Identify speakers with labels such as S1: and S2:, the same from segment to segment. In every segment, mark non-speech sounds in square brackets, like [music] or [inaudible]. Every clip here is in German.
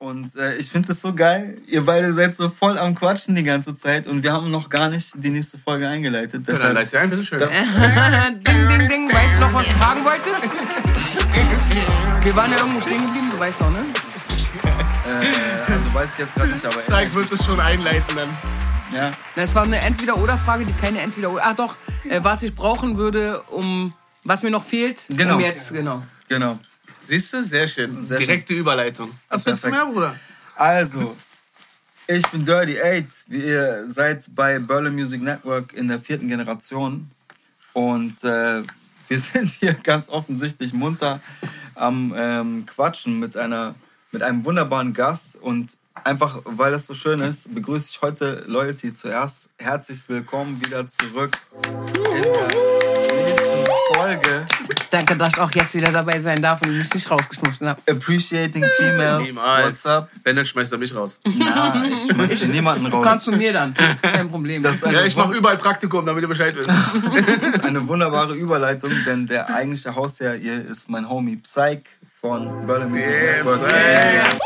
S1: Und äh, ich finde das so geil. Ihr beide seid so voll am Quatschen die ganze Zeit und wir haben noch gar nicht die nächste Folge eingeleitet.
S2: Ja, dann leite ein bisschen schön. [laughs]
S3: ding, ding, ding. Weißt du noch, was du fragen wolltest? Wir waren ja irgendwo stehen geblieben, du weißt doch, ne?
S1: äh, also weiß ich jetzt gerade nicht, aber.
S2: Zeig wird es schon einleiten dann.
S1: Ja.
S3: Na, Es war eine Entweder-Oder-Frage, die keine Entweder-Oder. Ach doch, äh, was ich brauchen würde, um. Was mir noch fehlt,
S1: Genau.
S3: um jetzt, genau.
S1: Genau.
S2: Siehst du? Sehr schön.
S1: Sehr
S2: Direkte Überleitung. Was willst du mehr, Bruder?
S1: Also, ich bin Dirty Eight. Ihr seid bei Berlin Music Network in der vierten Generation. Und äh, wir [laughs] sind hier ganz offensichtlich munter am ähm, Quatschen mit, einer, mit einem wunderbaren Gast. Und einfach, weil das so schön ist, begrüße ich heute Loyalty zuerst. Herzlich willkommen wieder zurück in der nächsten Folge.
S3: Danke, dass ich auch jetzt wieder dabei sein darf und mich nicht rausgeschmissen habe.
S1: Appreciating Females.
S2: Niemals.
S1: What's up?
S2: Wenn, dann schmeißt er mich raus.
S1: Na, ich schmeiß hier niemanden raus.
S3: Kannst du mir dann? Kein Problem.
S2: Ja, ich mache überall Praktikum, damit ihr Bescheid wisst. [laughs]
S1: Das ist eine wunderbare Überleitung, denn der eigentliche Hausherr hier ist mein Homie Psych von Berlin Music
S2: Yeah,
S1: Network.
S2: Psych.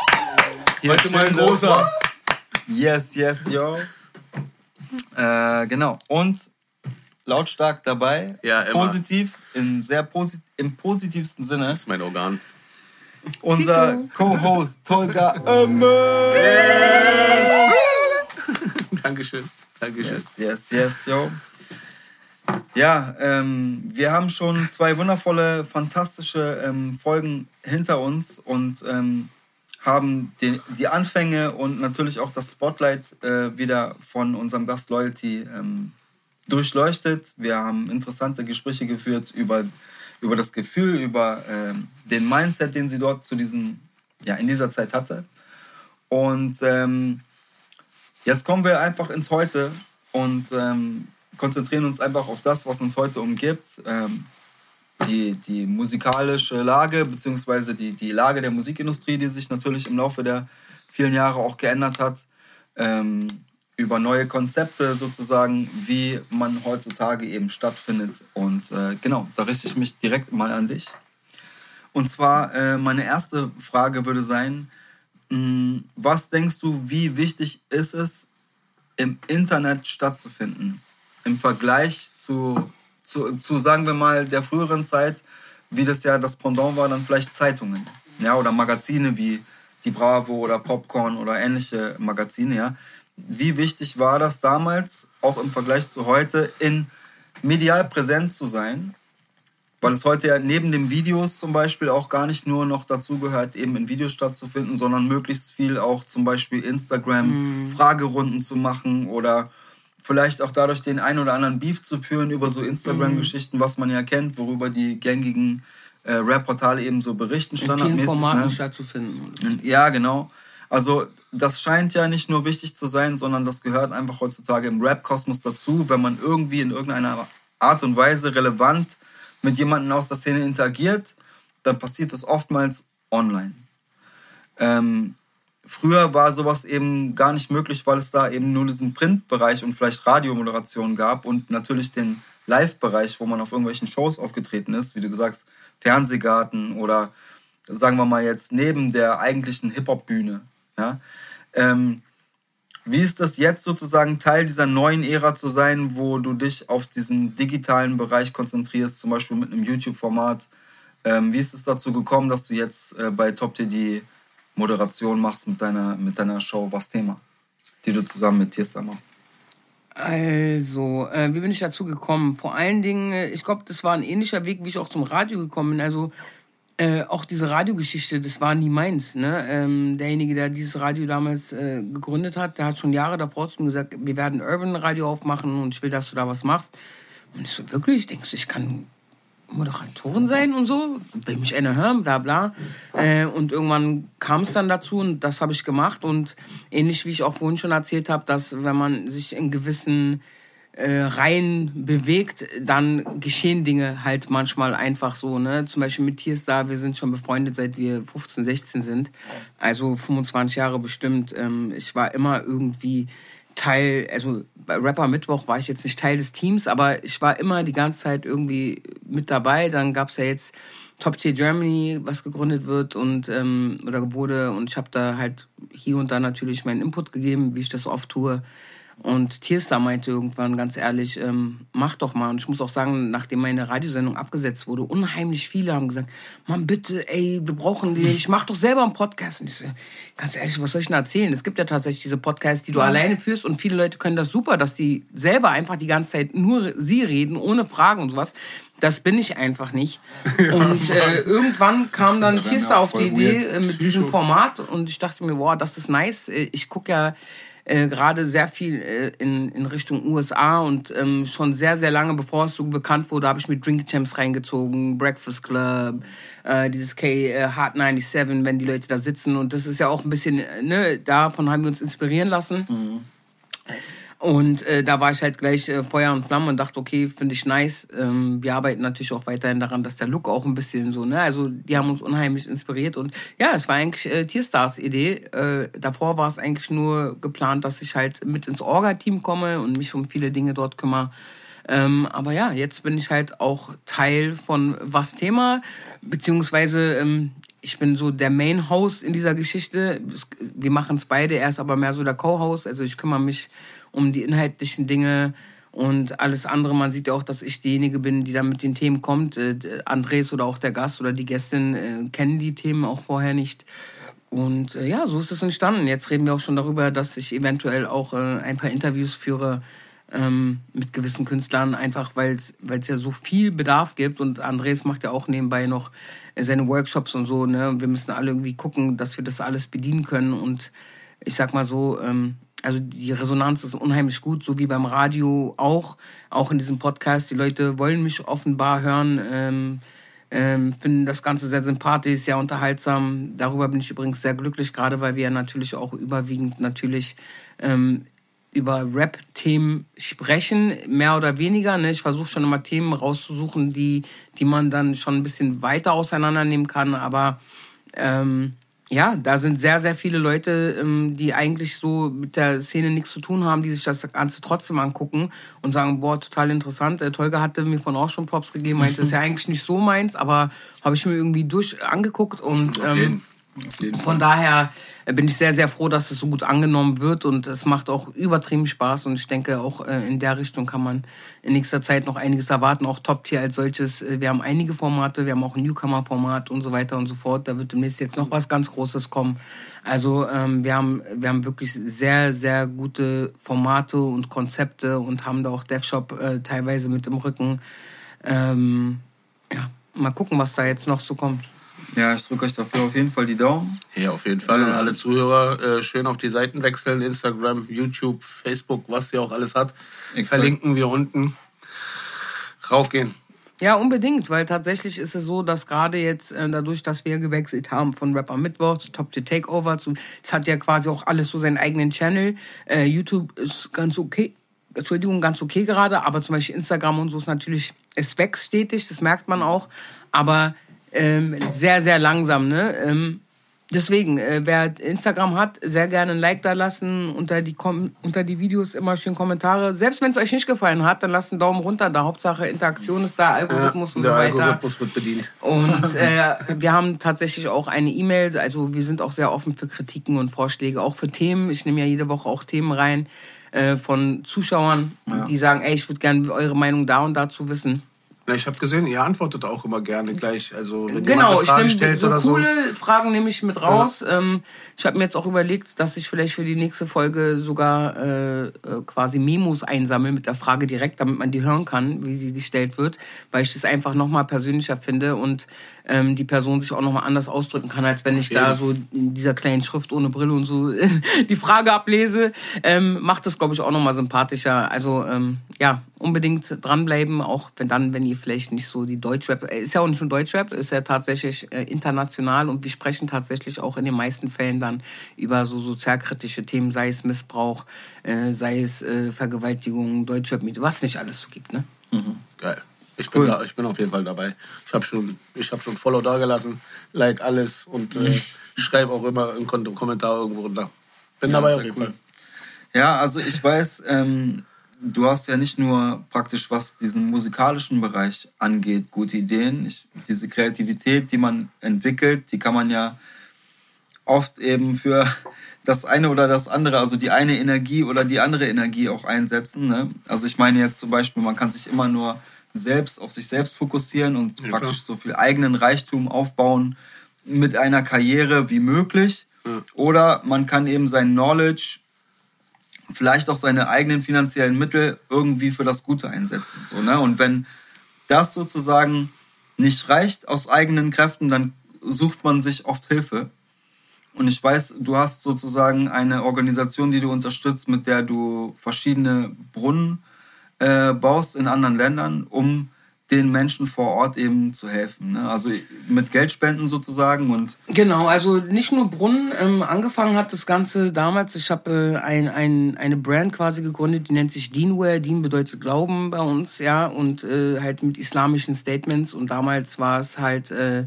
S1: Hier
S2: Heute mal ein großer.
S1: Yes, yes, yo. Äh, genau. Und lautstark dabei.
S2: Ja, immer.
S1: Positiv, im, sehr posi im positivsten Sinne.
S2: Das ist mein Organ.
S1: Unser Co-Host Tolga [laughs] Ömer.
S2: Dankeschön. Dankeschön.
S1: Yes, yes, yes, yo. Ja, ähm, wir haben schon zwei wundervolle, fantastische ähm, Folgen hinter uns und ähm, haben die, die Anfänge und natürlich auch das Spotlight äh, wieder von unserem Gast Loyalty ähm, durchleuchtet. Wir haben interessante Gespräche geführt über, über das Gefühl, über ähm, den Mindset, den sie dort zu diesen, ja, in dieser Zeit hatte. Und ähm, Jetzt kommen wir einfach ins Heute und ähm, konzentrieren uns einfach auf das, was uns heute umgibt. Ähm, die, die musikalische Lage, beziehungsweise die, die Lage der Musikindustrie, die sich natürlich im Laufe der vielen Jahre auch geändert hat. Ähm, über neue Konzepte sozusagen, wie man heutzutage eben stattfindet. Und äh, genau, da richte ich mich direkt mal an dich. Und zwar, äh, meine erste Frage würde sein, mh, was denkst du, wie wichtig ist es, im Internet stattzufinden? Im Vergleich zu, zu, zu, sagen wir mal, der früheren Zeit, wie das ja das Pendant war, dann vielleicht Zeitungen. Ja, oder Magazine wie die Bravo oder Popcorn oder ähnliche Magazine, ja. Wie wichtig war das damals, auch im Vergleich zu heute, in medial präsent zu sein? Weil es heute ja neben den Videos zum Beispiel auch gar nicht nur noch dazu gehört, eben in Videos stattzufinden, sondern möglichst viel auch zum Beispiel Instagram Fragerunden zu machen oder vielleicht auch dadurch den ein oder anderen Beef zu führen über so Instagram-Geschichten, was man ja kennt, worüber die gängigen äh, Rap-Portale eben so berichten
S3: In vielen
S1: standardmäßig.
S3: Formaten
S1: ne?
S3: stattzufinden.
S1: Ja, genau. Also das scheint ja nicht nur wichtig zu sein, sondern das gehört einfach heutzutage im Rap-Kosmos dazu, wenn man irgendwie in irgendeiner Art und Weise relevant mit jemandem aus der Szene interagiert, dann passiert das oftmals online. Ähm, früher war sowas eben gar nicht möglich, weil es da eben nur diesen Printbereich und vielleicht Radiomoderation gab und natürlich den Live-Bereich, wo man auf irgendwelchen Shows aufgetreten ist, wie du gesagt hast, Fernsehgarten oder sagen wir mal jetzt neben der eigentlichen Hip-Hop-Bühne. Ja? Ähm, wie ist das jetzt sozusagen Teil dieser neuen Ära zu sein, wo du dich auf diesen digitalen Bereich konzentrierst, zum Beispiel mit einem YouTube-Format? Ähm, wie ist es dazu gekommen, dass du jetzt äh, bei Top T die Moderation machst mit deiner, mit deiner Show Was Thema, die du zusammen mit Tierster machst?
S3: Also, äh, wie bin ich dazu gekommen? Vor allen Dingen, äh, ich glaube, das war ein ähnlicher Weg, wie ich auch zum Radio gekommen bin. Also, äh, auch diese Radiogeschichte, das war nie meins. Ne? Ähm, derjenige, der dieses Radio damals äh, gegründet hat, der hat schon Jahre davor zu mir gesagt, wir werden Urban Radio aufmachen und ich will, dass du da was machst. Und ich so, wirklich? Denkst du, ich kann Moderatorin sein und so? Will mich einer hören, bla bla. Äh, und irgendwann kam es dann dazu und das habe ich gemacht. Und ähnlich wie ich auch vorhin schon erzählt habe, dass wenn man sich in gewissen äh, Reihen bewegt, dann geschehen Dinge halt manchmal einfach so. Ne? Zum Beispiel mit Tierstar, wir sind schon befreundet, seit wir 15, 16 sind. Also 25 Jahre bestimmt. Ähm, ich war immer irgendwie Teil, also bei Rapper Mittwoch war ich jetzt nicht Teil des Teams, aber ich war immer die ganze Zeit irgendwie mit dabei. Dann gab's ja jetzt Top Tier Germany, was gegründet wird und ähm, oder wurde. Und ich habe da halt hier und da natürlich meinen Input gegeben, wie ich das oft tue. Und Tierstar meinte irgendwann ganz ehrlich, ähm, mach doch mal. Und ich muss auch sagen, nachdem meine Radiosendung abgesetzt wurde, unheimlich viele haben gesagt, Mann, bitte, ey, wir brauchen dich, mach doch selber einen Podcast. Und ich so, ganz ehrlich, was soll ich denn erzählen? Es gibt ja tatsächlich diese Podcasts, die du ja. alleine führst und viele Leute können das super, dass die selber einfach die ganze Zeit nur sie reden, ohne Fragen und sowas. Das bin ich einfach nicht. [laughs] Ja, und äh, irgendwann kam dann Tierstar auf die Idee äh, mit diesem Format und ich dachte mir, wow, das ist nice. Äh, ich gucke ja äh, gerade sehr viel äh, in, in Richtung USA und ähm, schon sehr, sehr lange, bevor es so bekannt wurde, habe ich mit Drink Champs reingezogen, Breakfast Club, äh, dieses K äh, Hard 97, wenn die Leute da sitzen und das ist ja auch ein bisschen, äh, ne, davon haben wir uns inspirieren lassen. Mhm. Und äh, da war ich halt gleich äh, Feuer und Flamme und dachte, okay, finde ich nice. Ähm, wir arbeiten natürlich auch weiterhin daran, dass der Look auch ein bisschen so, ne, also die haben uns unheimlich inspiriert und ja, es war eigentlich äh, Tierstars Idee. Äh, davor war es eigentlich nur geplant, dass ich halt mit ins Orga-Team komme und mich um viele Dinge dort kümmere. Ähm, aber ja, jetzt bin ich halt auch Teil von was Thema, beziehungsweise ähm, ich bin so der Main-Host in dieser Geschichte. Wir machen es beide, er ist aber mehr so der Co-Host. Also ich kümmere mich um die inhaltlichen Dinge und alles andere. Man sieht ja auch, dass ich diejenige bin, die dann mit den Themen kommt. Äh, Andres oder auch der Gast oder die Gästin äh, kennen die Themen auch vorher nicht. Und äh, ja, so ist es entstanden. Jetzt reden wir auch schon darüber, dass ich eventuell auch äh, ein paar Interviews führe ähm, mit gewissen Künstlern, einfach weil es ja so viel Bedarf gibt. Und Andres macht ja auch nebenbei noch seine Workshops und so. Ne? Wir müssen alle irgendwie gucken, dass wir das alles bedienen können. Und ich sag mal so, ähm, also die Resonanz ist unheimlich gut, so wie beim Radio auch, auch in diesem Podcast. Die Leute wollen mich offenbar hören, ähm, ähm, finden das Ganze sehr sympathisch, sehr unterhaltsam. Darüber bin ich übrigens sehr glücklich, gerade weil wir natürlich auch überwiegend natürlich ähm, über Rap-Themen sprechen, mehr oder weniger. Ne? Ich versuche schon immer Themen rauszusuchen, die, die man dann schon ein bisschen weiter auseinandernehmen kann, aber ähm, ja, da sind sehr, sehr viele Leute, ähm, die eigentlich so mit der Szene nichts zu tun haben, die sich das Ganze trotzdem angucken und sagen, boah, total interessant. Der Tolga hatte mir von auch schon Props gegeben, meinte, das ist ja [laughs] eigentlich nicht so meins, aber habe ich mir irgendwie durch angeguckt und ähm, von daher bin ich sehr, sehr froh, dass es so gut angenommen wird und es macht auch übertrieben Spaß und ich denke auch äh, in der Richtung kann man in nächster Zeit noch einiges erwarten, auch Top-Tier als solches. Äh, wir haben einige Formate, wir haben auch ein Newcomer-Format und so weiter und so fort. Da wird demnächst jetzt noch was ganz Großes kommen. Also ähm, wir, haben, wir haben wirklich sehr, sehr gute Formate und Konzepte und haben da auch DevShop äh, teilweise mit im Rücken. Ähm, ja, mal gucken, was da jetzt noch so kommt.
S1: Ja, ich drücke euch dafür auf jeden Fall die Daumen.
S2: Ja, auf jeden Fall. Und alle Zuhörer äh, schön auf die Seiten wechseln. Instagram, YouTube, Facebook, was ihr auch alles hat. Exakt. Verlinken wir unten. Raufgehen.
S3: Ja, unbedingt, weil tatsächlich ist es so, dass gerade jetzt äh, dadurch, dass wir gewechselt haben von Rapper Mittwoch zu Top to Takeover, zu, es hat ja quasi auch alles so seinen eigenen Channel. Äh, YouTube ist ganz okay. Entschuldigung, ganz okay gerade, aber zum Beispiel Instagram und so ist natürlich, es wächst stetig, das merkt man auch. Aber ähm, sehr, sehr langsam. Ne? Ähm, deswegen, äh, wer Instagram hat, sehr gerne ein Like da lassen, unter die, unter die Videos immer schön Kommentare. Selbst wenn es euch nicht gefallen hat, dann lasst einen Daumen runter. Da Hauptsache Interaktion ist da, Algorithmus ja, und so weiter. Der Algorithmus wird bedient. Und [laughs] äh, wir haben tatsächlich auch eine E-Mail, also wir sind auch sehr offen für Kritiken und Vorschläge, auch für Themen. Ich nehme ja jede Woche auch Themen rein äh, von Zuschauern, ja. die sagen, ey, ich würde gerne eure Meinung da und dazu wissen.
S2: Na, ich habe gesehen, ihr antwortet auch immer gerne gleich. Also wenn genau,
S3: ich nehme so coole so. Fragen nehme ich mit raus. Ja. Ähm, ich habe mir jetzt auch überlegt, dass ich vielleicht für die nächste Folge sogar äh, äh, quasi Memos einsammle mit der Frage direkt, damit man die hören kann, wie sie gestellt wird, weil ich das einfach nochmal persönlicher finde und ähm, die Person sich auch nochmal anders ausdrücken kann, als wenn ich okay. da so in dieser kleinen Schrift ohne Brille und so [laughs] die Frage ablese. Ähm, macht das, glaube ich, auch nochmal sympathischer. Also ähm, ja, unbedingt dranbleiben, auch wenn dann, wenn ihr vielleicht nicht so die Deutschrap, äh, ist ja auch nicht nur Deutschrap, ist ja tatsächlich äh, international und wir sprechen tatsächlich auch in den meisten Fällen dann über so sozialkritische Themen, sei es Missbrauch, äh, sei es äh, Vergewaltigung, Deutschrap, was nicht alles so gibt, ne?
S2: Mhm. Geil. Ich bin, da, ich bin auf jeden Fall dabei. Ich habe schon, hab schon Follow da gelassen, like alles und äh, schreibe auch immer einen Kommentar irgendwo runter. Bin
S1: ja,
S2: dabei auf jeden
S1: cool. Fall. Ja, also ich weiß, ähm, du hast ja nicht nur praktisch, was diesen musikalischen Bereich angeht, gute Ideen. Ich, diese Kreativität, die man entwickelt, die kann man ja oft eben für das eine oder das andere, also die eine Energie oder die andere Energie auch einsetzen. Ne? Also ich meine jetzt zum Beispiel, man kann sich immer nur selbst auf sich selbst fokussieren und ja, praktisch so viel eigenen Reichtum aufbauen mit einer Karriere wie möglich. Ja. Oder man kann eben sein Knowledge, vielleicht auch seine eigenen finanziellen Mittel irgendwie für das Gute einsetzen. So, ne? Und wenn das sozusagen nicht reicht aus eigenen Kräften, dann sucht man sich oft Hilfe. Und ich weiß, du hast sozusagen eine Organisation, die du unterstützt, mit der du verschiedene Brunnen äh, baust in anderen Ländern, um den Menschen vor Ort eben zu helfen. Ne? Also mit Geldspenden sozusagen und
S3: genau, also nicht nur Brunnen. Ähm, angefangen hat das Ganze damals. Ich habe äh, ein, ein, eine Brand quasi gegründet, die nennt sich Deanware. Dean bedeutet Glauben bei uns, ja, und äh, halt mit islamischen Statements. Und damals war es halt äh,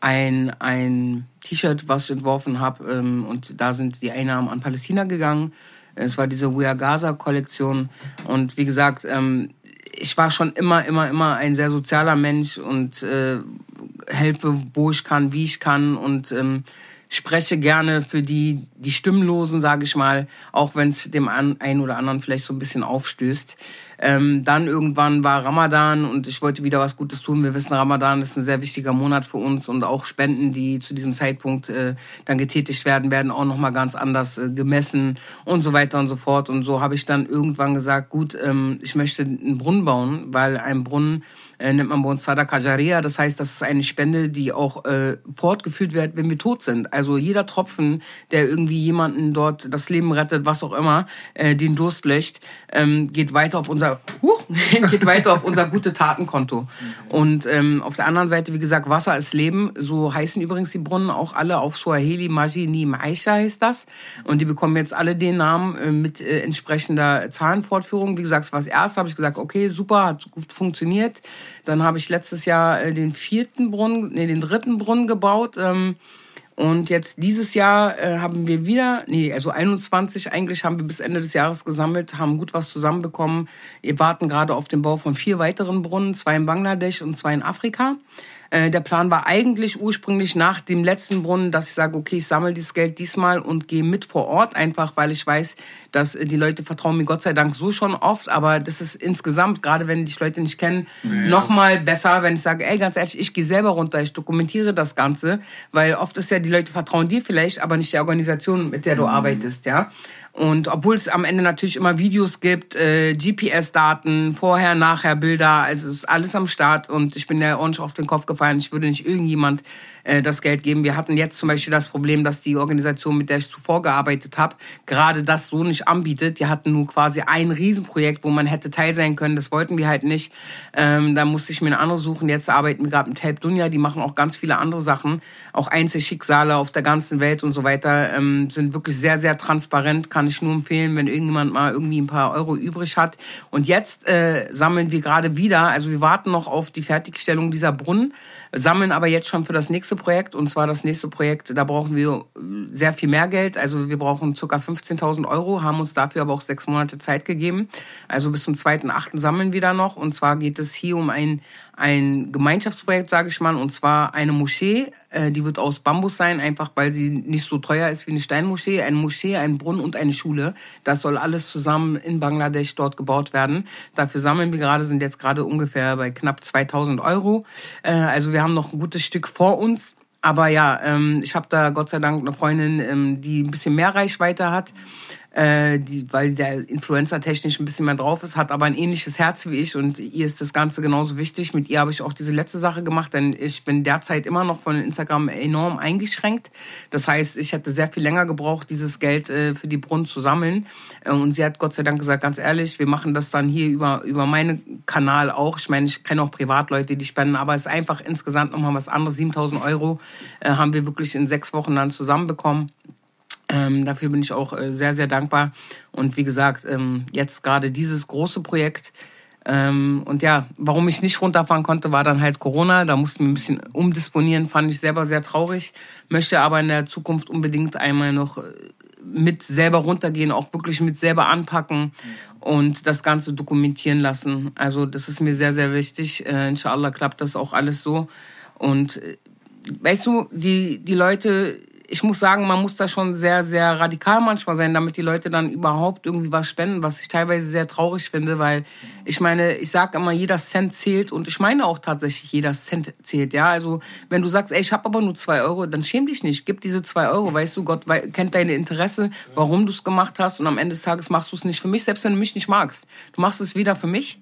S3: ein ein T-Shirt, was ich entworfen habe, ähm, und da sind die Einnahmen an Palästina gegangen. Es war diese We Are Gaza Kollektion und wie gesagt, ähm, ich war schon immer, immer, immer ein sehr sozialer Mensch und äh, helfe, wo ich kann, wie ich kann und ähm, spreche gerne für die, die Stimmlosen, sage ich mal, auch wenn es dem einen oder anderen vielleicht so ein bisschen aufstößt. Ähm, dann irgendwann war Ramadan und ich wollte wieder was Gutes tun. Wir wissen, Ramadan ist ein sehr wichtiger Monat für uns und auch Spenden, die zu diesem Zeitpunkt äh, dann getätigt werden, werden auch nochmal ganz anders äh, gemessen und so weiter und so fort. Und so habe ich dann irgendwann gesagt, gut, ähm, ich möchte einen Brunnen bauen, weil ein Brunnen äh, nennt man bei uns Sadaka Jaria. Das heißt, das ist eine Spende, die auch äh, fortgeführt wird, wenn wir tot sind. Also jeder Tropfen, der irgendwie jemanden dort das Leben rettet, was auch immer, äh, den Durst löscht, ähm, geht weiter auf unser huch, [laughs] geht weiter auf unser gute Tatenkonto. Und ähm, auf der anderen Seite, wie gesagt, Wasser ist Leben. So heißen übrigens die Brunnen auch alle auf Swahili Maji Ni Maisha heißt das. Und die bekommen jetzt alle den Namen äh, mit äh, entsprechender Zahlenfortführung. Wie gesagt, es war das erste, habe ich gesagt, okay, super, hat gut funktioniert. Dann habe ich letztes Jahr äh, den vierten Brunnen, nee, den dritten Brunnen gebaut. Ähm, und jetzt dieses Jahr äh, haben wir wieder, nee, also 21 eigentlich haben wir bis Ende des Jahres gesammelt, haben gut was zusammenbekommen. Wir warten gerade auf den Bau von vier weiteren Brunnen, zwei in Bangladesch und zwei in Afrika. Äh, der Plan war eigentlich ursprünglich nach dem letzten Brunnen, dass ich sage, okay, ich sammle dieses Geld diesmal und gehe mit vor Ort, einfach weil ich weiß, dass die Leute vertrauen mir Gott sei Dank so schon oft, aber das ist insgesamt, gerade wenn die Leute nicht kennen, ja. nochmal besser, wenn ich sage, ey, ganz ehrlich, ich gehe selber runter, ich dokumentiere das Ganze, weil oft ist ja, die Leute vertrauen dir vielleicht, aber nicht der Organisation, mit der du mhm. arbeitest, ja. Und obwohl es am Ende natürlich immer Videos gibt, äh, GPS-Daten, vorher, nachher Bilder, also ist alles am Start und ich bin ja ordentlich auf den Kopf gefallen. Ich würde nicht irgendjemand äh, das Geld geben. Wir hatten jetzt zum Beispiel das Problem, dass die Organisation, mit der ich zuvor gearbeitet habe, gerade das so nicht anbietet. Die hatten nur quasi ein Riesenprojekt, wo man hätte teil sein können. Das wollten wir halt nicht. Ähm, da musste ich mir eine andere suchen. Jetzt arbeiten wir gerade mit Help Dunja. Die machen auch ganz viele andere Sachen. Auch Einzelschicksale auf der ganzen Welt und so weiter. Ähm, sind wirklich sehr, sehr transparent. Kann ich nur empfehlen, wenn irgendjemand mal irgendwie ein paar Euro übrig hat. Und jetzt äh, sammeln wir gerade wieder. Also wir warten noch auf die Fertigstellung dieser Brunnen, sammeln aber jetzt schon für das nächste Projekt. Und zwar das nächste Projekt, da brauchen wir äh, sehr viel mehr Geld. Also wir brauchen ca. 15.000 Euro, haben uns dafür aber auch sechs Monate Zeit gegeben. Also bis zum 2.8. sammeln wir da noch. Und zwar geht es hier um ein, ein Gemeinschaftsprojekt, sage ich mal. Und zwar eine Moschee, äh, die wird aus Bambus sein, einfach weil sie nicht so teuer ist wie eine Steinmoschee. Eine Moschee, ein Brunnen und eine Schule. Das soll alles zusammen in Bangladesch dort gebaut werden. Dafür sammeln wir gerade, sind jetzt gerade ungefähr bei knapp 2000 Euro. Äh, also wir haben noch ein gutes Stück vor uns. Aber ja, ähm, ich habe da Gott sei Dank eine Freundin, ähm, die ein bisschen mehr Reichweite hat äh, die, weil der Influencer technisch ein bisschen mehr drauf ist, hat aber ein ähnliches Herz wie ich und ihr ist das Ganze genauso wichtig. Mit ihr habe ich auch diese letzte Sache gemacht, denn ich bin derzeit immer noch von Instagram enorm eingeschränkt. Das heißt, ich hätte sehr viel länger gebraucht, dieses Geld äh, für die Brunnen zu sammeln. Äh, und sie hat Gott sei Dank gesagt, ganz ehrlich, wir machen das dann hier über, über meinen Kanal auch. Ich meine, ich kenne auch Privatleute, die spenden, aber es ist einfach insgesamt nochmal was anderes. 7000 Euro äh, haben wir wirklich in sechs Wochen dann zusammenbekommen. Ähm, dafür bin ich auch äh, sehr, sehr dankbar. Und wie gesagt, ähm, jetzt gerade dieses große Projekt. Ähm, und ja, warum ich nicht runterfahren konnte, war dann halt Corona. Da mussten wir ein bisschen umdisponieren, fand ich selber sehr traurig. Möchte aber in der Zukunft unbedingt einmal noch äh, mit selber runtergehen, auch wirklich mit selber anpacken und das Ganze dokumentieren lassen. Also das ist mir sehr, sehr wichtig. Äh, inshallah klappt das auch alles so. Und äh, weißt du, die, die Leute, ich muss sagen, man muss da schon sehr, sehr radikal manchmal sein, damit die Leute dann überhaupt irgendwie was spenden, was ich teilweise sehr traurig finde, weil ich meine, ich sage immer, jeder Cent zählt und ich meine auch tatsächlich, jeder Cent zählt. Ja, also wenn du sagst, ey, ich habe aber nur zwei Euro, dann schäm dich nicht, gib diese zwei Euro, weißt du, Gott kennt deine Interesse, warum du es gemacht hast und am Ende des Tages machst du es nicht für mich, selbst wenn du mich nicht magst. Du machst es wieder für mich.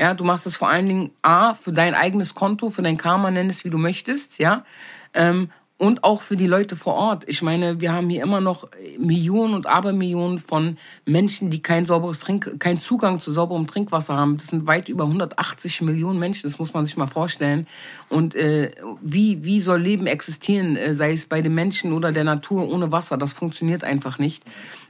S3: Ja, du machst es vor allen Dingen A, für dein eigenes Konto, für dein Karma, nenn es wie du möchtest, ja. Ähm, und auch für die Leute vor Ort. Ich meine, wir haben hier immer noch Millionen und Abermillionen von Menschen, die kein sauberes Trink, keinen Zugang zu sauberem Trinkwasser haben. Das sind weit über 180 Millionen Menschen. Das muss man sich mal vorstellen. Und äh, wie wie soll Leben existieren, äh, sei es bei den Menschen oder der Natur ohne Wasser? Das funktioniert einfach nicht.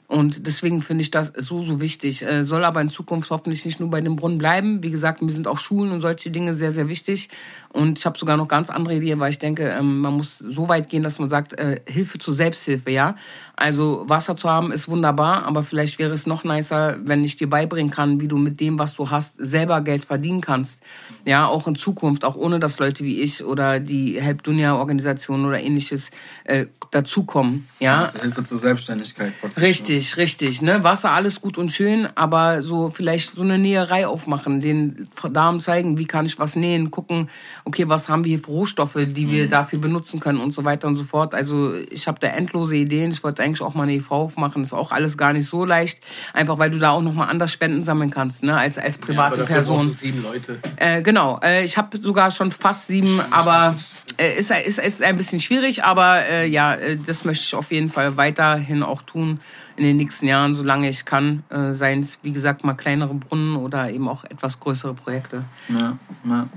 S3: Und deswegen finde ich das so, so wichtig. Äh, soll aber in Zukunft hoffentlich nicht nur bei dem Brunnen bleiben. Wie gesagt, mir sind auch Schulen und solche Dinge sehr, sehr wichtig. Und ich habe sogar noch ganz andere Ideen, weil ich denke, ähm, man muss so weit gehen, dass man sagt, äh, Hilfe zur Selbsthilfe, ja. Also Wasser zu haben ist wunderbar, aber vielleicht wäre es noch nicer, wenn ich dir beibringen kann, wie du mit dem, was du hast, selber Geld verdienen kannst. Ja, auch in Zukunft, auch ohne dass Leute wie ich oder die Help Dunia Organisation oder ähnliches äh, dazukommen. Ja.
S1: Also Hilfe zur Selbstständigkeit.
S3: Richtig, richtig. Ne? Wasser alles gut und schön, aber so vielleicht so eine Näherei aufmachen, den Damen zeigen, wie kann ich was nähen, gucken, okay, was haben wir hier für Rohstoffe, die wir mhm. dafür benutzen können und so weiter und so fort. Also ich habe da endlose Ideen. Ich wollte eigentlich auch mal eine EV aufmachen. Ist auch alles gar nicht so leicht, einfach weil du da auch noch mal anders Spenden sammeln kannst, ne? als als private ja, Person.
S2: sieben Leute.
S3: Äh, genau. Äh, ich habe sogar schon fast sieben, aber äh, ist, ist, ist ein bisschen schwierig, aber äh, ja, äh, das möchte ich auf jeden Fall weiterhin auch tun in den nächsten Jahren, solange ich kann. Äh, seien es, wie gesagt, mal kleinere Brunnen oder eben auch etwas größere Projekte.
S1: Ja, ja.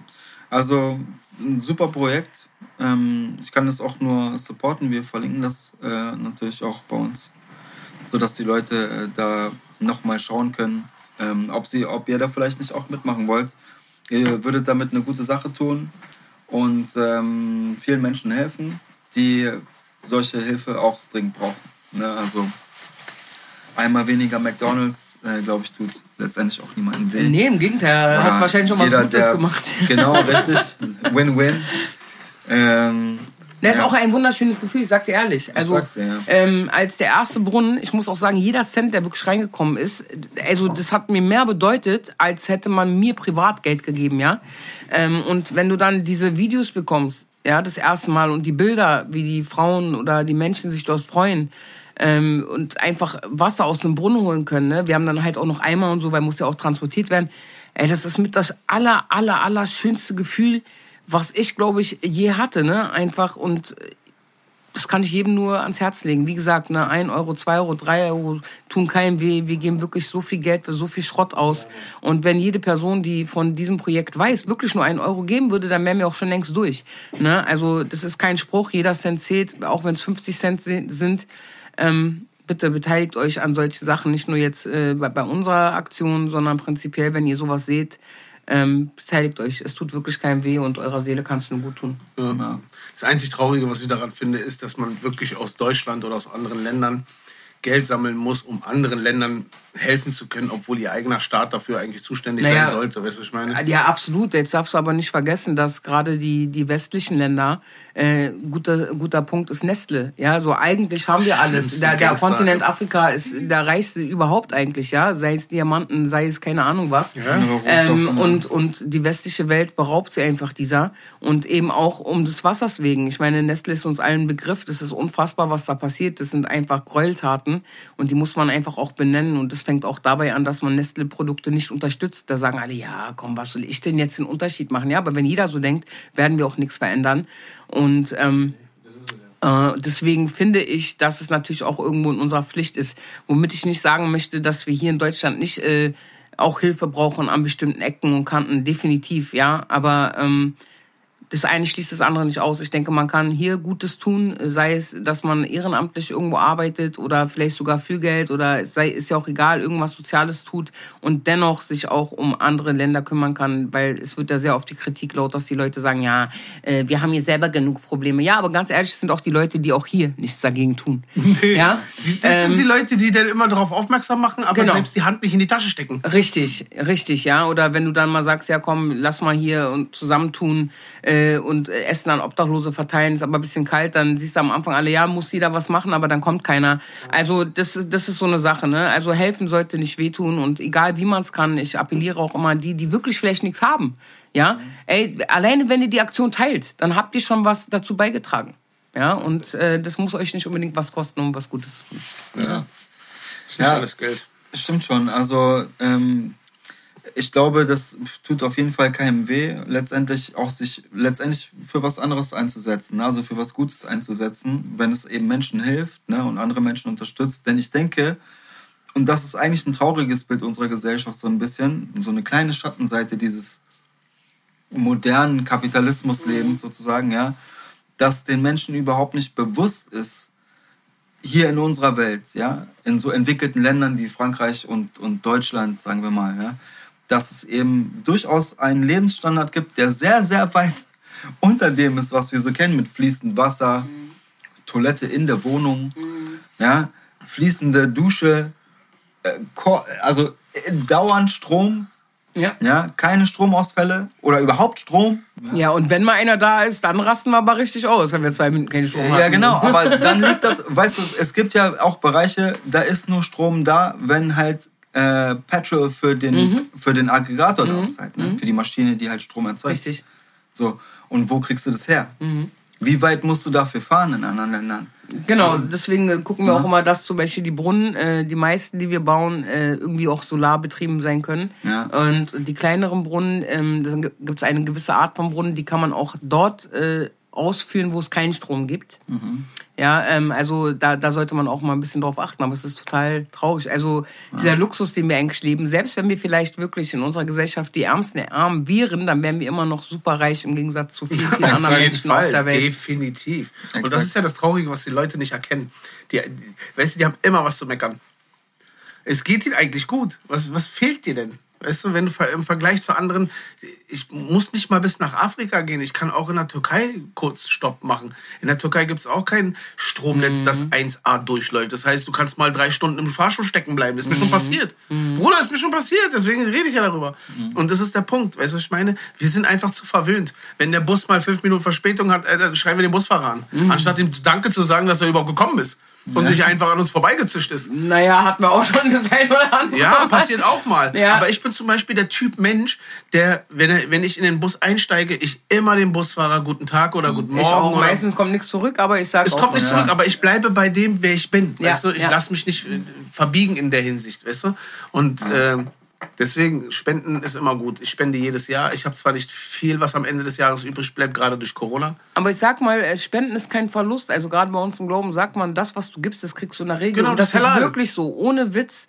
S1: Also ein super Projekt. Ähm, ich kann das auch nur supporten. Wir verlinken das äh, natürlich auch bei uns, sodass die Leute äh, da nochmal schauen können, ähm, ob, sie, ob ihr da vielleicht nicht auch mitmachen wollt. Ihr würdet damit eine gute Sache tun und ähm, vielen Menschen helfen, die solche Hilfe auch dringend brauchen. Ne? Also einmal weniger McDonalds, äh, glaube ich, tut letztendlich auch niemandem weh.
S3: Nee, im Gegenteil, ja, hast wahrscheinlich schon was Gutes der, gemacht. [laughs]
S1: Genau, [laughs] richtig. Win-win. Ähm,
S3: das ist ja. auch ein wunderschönes Gefühl, ich sag dir ehrlich. Also, dir, ja. ähm, als der erste Brunnen, ich muss auch sagen, jeder Cent, der wirklich reingekommen ist, also das hat mir mehr bedeutet, als hätte man mir Privatgeld gegeben, ja. Ähm, und wenn du dann diese Videos bekommst, ja, das erste Mal und die Bilder, wie die Frauen oder die Menschen sich dort freuen, ähm, und einfach Wasser aus dem Brunnen holen können. Ne? Wir haben dann halt auch noch Eimer und so, weil muss ja auch transportiert werden. Ey, das ist mit das aller, aller, aller schönste Gefühl, was ich, glaube ich, je hatte, ne? Einfach und das kann ich jedem nur ans Herz legen. Wie gesagt, ne, ein Euro, zwei Euro, drei Euro tun keinem weh. Wir geben wirklich so viel Geld für so viel Schrott aus. Und wenn jede Person, die von diesem Projekt weiß, wirklich nur einen Euro geben würde, dann wären wir auch schon längst durch. Ne? Also das ist kein Spruch, jeder Cent zählt, auch wenn es 50 Cent sind. Ähm, bitte beteiligt euch an solche Sachen, nicht nur jetzt äh, bei, bei unserer Aktion, sondern prinzipiell, wenn ihr sowas seht, ähm, beteiligt euch. Es tut wirklich keinem weh und eurer Seele kannst du nur gut tun.
S2: Ja. Das einzig Traurige, was ich daran finde, ist, dass man wirklich aus Deutschland oder aus anderen Ländern Geld sammeln muss, um anderen Ländern helfen zu können, obwohl ihr eigener Staat dafür eigentlich zuständig naja, sein sollte. Weißt du, was ich meine?
S3: Ja, absolut. Jetzt darfst du aber nicht vergessen, dass gerade die, die westlichen Länder, äh, guter, guter Punkt ist Nestle. Ja, so eigentlich haben wir alles. Der, der Kontinent Afrika ist der reichste überhaupt eigentlich, ja. Sei es Diamanten, sei es keine Ahnung was. Ja, ähm, und, und die westliche Welt beraubt sie einfach dieser. Und eben auch um des Wassers wegen. Ich meine, Nestle ist uns allen Begriff. Das ist unfassbar, was da passiert. Das sind einfach Gräueltaten. Und die muss man einfach auch benennen. Und das fängt auch dabei an, dass man Nestle-Produkte nicht unterstützt. Da sagen alle, ja, komm, was soll ich denn jetzt den Unterschied machen? Ja, aber wenn jeder so denkt, werden wir auch nichts verändern. Und ähm, äh, deswegen finde ich, dass es natürlich auch irgendwo in unserer Pflicht ist. Womit ich nicht sagen möchte, dass wir hier in Deutschland nicht äh, auch Hilfe brauchen an bestimmten Ecken und Kanten, definitiv, ja. Aber ähm, das eine schließt das andere nicht aus. Ich denke, man kann hier Gutes tun, sei es, dass man ehrenamtlich irgendwo arbeitet oder vielleicht sogar für Geld oder sei ist ja auch egal, irgendwas Soziales tut und dennoch sich auch um andere Länder kümmern kann, weil es wird ja sehr oft die Kritik laut, dass die Leute sagen, ja, äh, wir haben hier selber genug Probleme. Ja, aber ganz ehrlich, es sind auch die Leute, die auch hier nichts dagegen tun. [laughs]
S2: Nee, ja? Das ähm, sind die Leute, die dann immer darauf aufmerksam machen, aber genau. selbst die Hand nicht in die Tasche stecken.
S3: Richtig, richtig, ja. Oder wenn du dann mal sagst, ja komm, lass mal hier und zusammentun äh, und Essen an Obdachlose verteilen, ist aber ein bisschen kalt, dann siehst du am Anfang alle, ja, muss jeder was machen, aber dann kommt keiner. Also das, das ist so eine Sache, ne? Also helfen sollte nicht wehtun und egal wie man es kann, ich appelliere auch immer an die, die wirklich vielleicht nichts haben. Ja, ey, alleine wenn ihr die Aktion teilt, dann habt ihr schon was dazu beigetragen. Ja, und äh, das muss euch nicht unbedingt was kosten, um was Gutes zu tun.
S1: Ja, ja. alles Geld. Stimmt schon. Also ähm, ich glaube, das tut auf jeden Fall keinem weh, letztendlich auch sich letztendlich für was anderes einzusetzen, also für was Gutes einzusetzen, wenn es eben Menschen hilft ne? und andere Menschen unterstützt. Denn ich denke, und das ist eigentlich ein trauriges Bild unserer Gesellschaft, so ein bisschen, so eine kleine Schattenseite dieses modernen Kapitalismuslebens sozusagen, ja, dass den Menschen überhaupt nicht bewusst ist, hier in unserer Welt, ja, in so entwickelten Ländern wie Frankreich und, und Deutschland, sagen wir mal, ja, dass es eben durchaus einen Lebensstandard gibt, der sehr, sehr weit [laughs] unter dem ist, was wir so kennen, mit fließendem Wasser, mhm. Toilette in der Wohnung, mhm. ja, fließende Dusche, äh, also äh, dauernd Strom. Ja. ja. Keine Stromausfälle oder überhaupt Strom.
S3: Ja. ja, und wenn mal einer da ist, dann rasten wir aber richtig aus, wenn wir zwei Minuten keinen Strom haben.
S1: Ja, genau, aber [laughs] dann liegt das, weißt du, es gibt ja auch Bereiche, da ist nur Strom da, wenn halt äh, Petrol für den, mhm. für den Aggregator mhm. da halt, ne? Mhm. für die Maschine, die halt Strom erzeugt. Richtig. So, und wo kriegst du das her? Mhm. Wie weit musst du dafür fahren in anderen Ländern?
S3: Genau, deswegen äh, gucken wir ja. auch immer, dass zum Beispiel die Brunnen, äh, die meisten, die wir bauen, äh, irgendwie auch solarbetrieben sein können. Ja. Und die kleineren Brunnen, ähm, da gibt es eine gewisse Art von Brunnen, die kann man auch dort äh, ausführen, wo es keinen Strom gibt. Mhm. Ja, ähm, also da, da sollte man auch mal ein bisschen drauf achten, aber es ist total traurig. Also dieser Luxus, den wir eigentlich leben, selbst wenn wir vielleicht wirklich in unserer Gesellschaft die Ärmsten der Armen wären, dann wären wir immer noch super reich im Gegensatz zu vielen, vielen [laughs] anderen Menschen
S2: Fall, auf der Welt. Definitiv. Exakt. Und das ist ja das Traurige, was die Leute nicht erkennen. Die, weißt du, die haben immer was zu meckern. Es geht ihnen eigentlich gut. Was, was fehlt dir denn? Weißt du, wenn du im Vergleich zu anderen, ich muss nicht mal bis nach Afrika gehen. Ich kann auch in der Türkei kurz Stopp machen. In der Türkei gibt es auch kein Stromnetz, mhm. das 1A durchläuft. Das heißt, du kannst mal drei Stunden im Fahrstuhl stecken bleiben. Das ist mir mhm. schon passiert. Mhm. Bruder, ist mir schon passiert. Deswegen rede ich ja darüber. Mhm. Und das ist der Punkt. Weißt du, was ich meine? Wir sind einfach zu verwöhnt. Wenn der Bus mal fünf Minuten Verspätung hat, äh, dann schreiben wir den Busfahrer an. Mhm. Anstatt ihm Danke zu sagen, dass er überhaupt gekommen ist und ja. nicht einfach an uns vorbeigezischt ist.
S3: Naja, hat man auch schon das ein oder
S2: andere. Ja, passiert auch mal. Ja. Aber ich bin zum Beispiel der Typ Mensch, der, wenn, er, wenn ich in den Bus einsteige, ich immer dem Busfahrer guten Tag oder guten Morgen. Ich auch. Oder
S3: Meistens kommt nichts zurück, aber ich sage
S2: Es kommt nicht zurück, aber ich bleibe bei dem, wer ich bin. Weißt du? Ich ja. lasse mich nicht äh, verbiegen in der Hinsicht, weißt du? Und äh, Deswegen, Spenden ist immer gut. Ich spende jedes Jahr. Ich habe zwar nicht viel, was am Ende des Jahres übrig bleibt, gerade durch Corona.
S3: Aber ich sag mal, äh, Spenden ist kein Verlust. Also gerade bei uns im Glauben sagt man, das, was du gibst, das kriegst du in der Regel. Genau, das, das ist wirklich so. Ohne Witz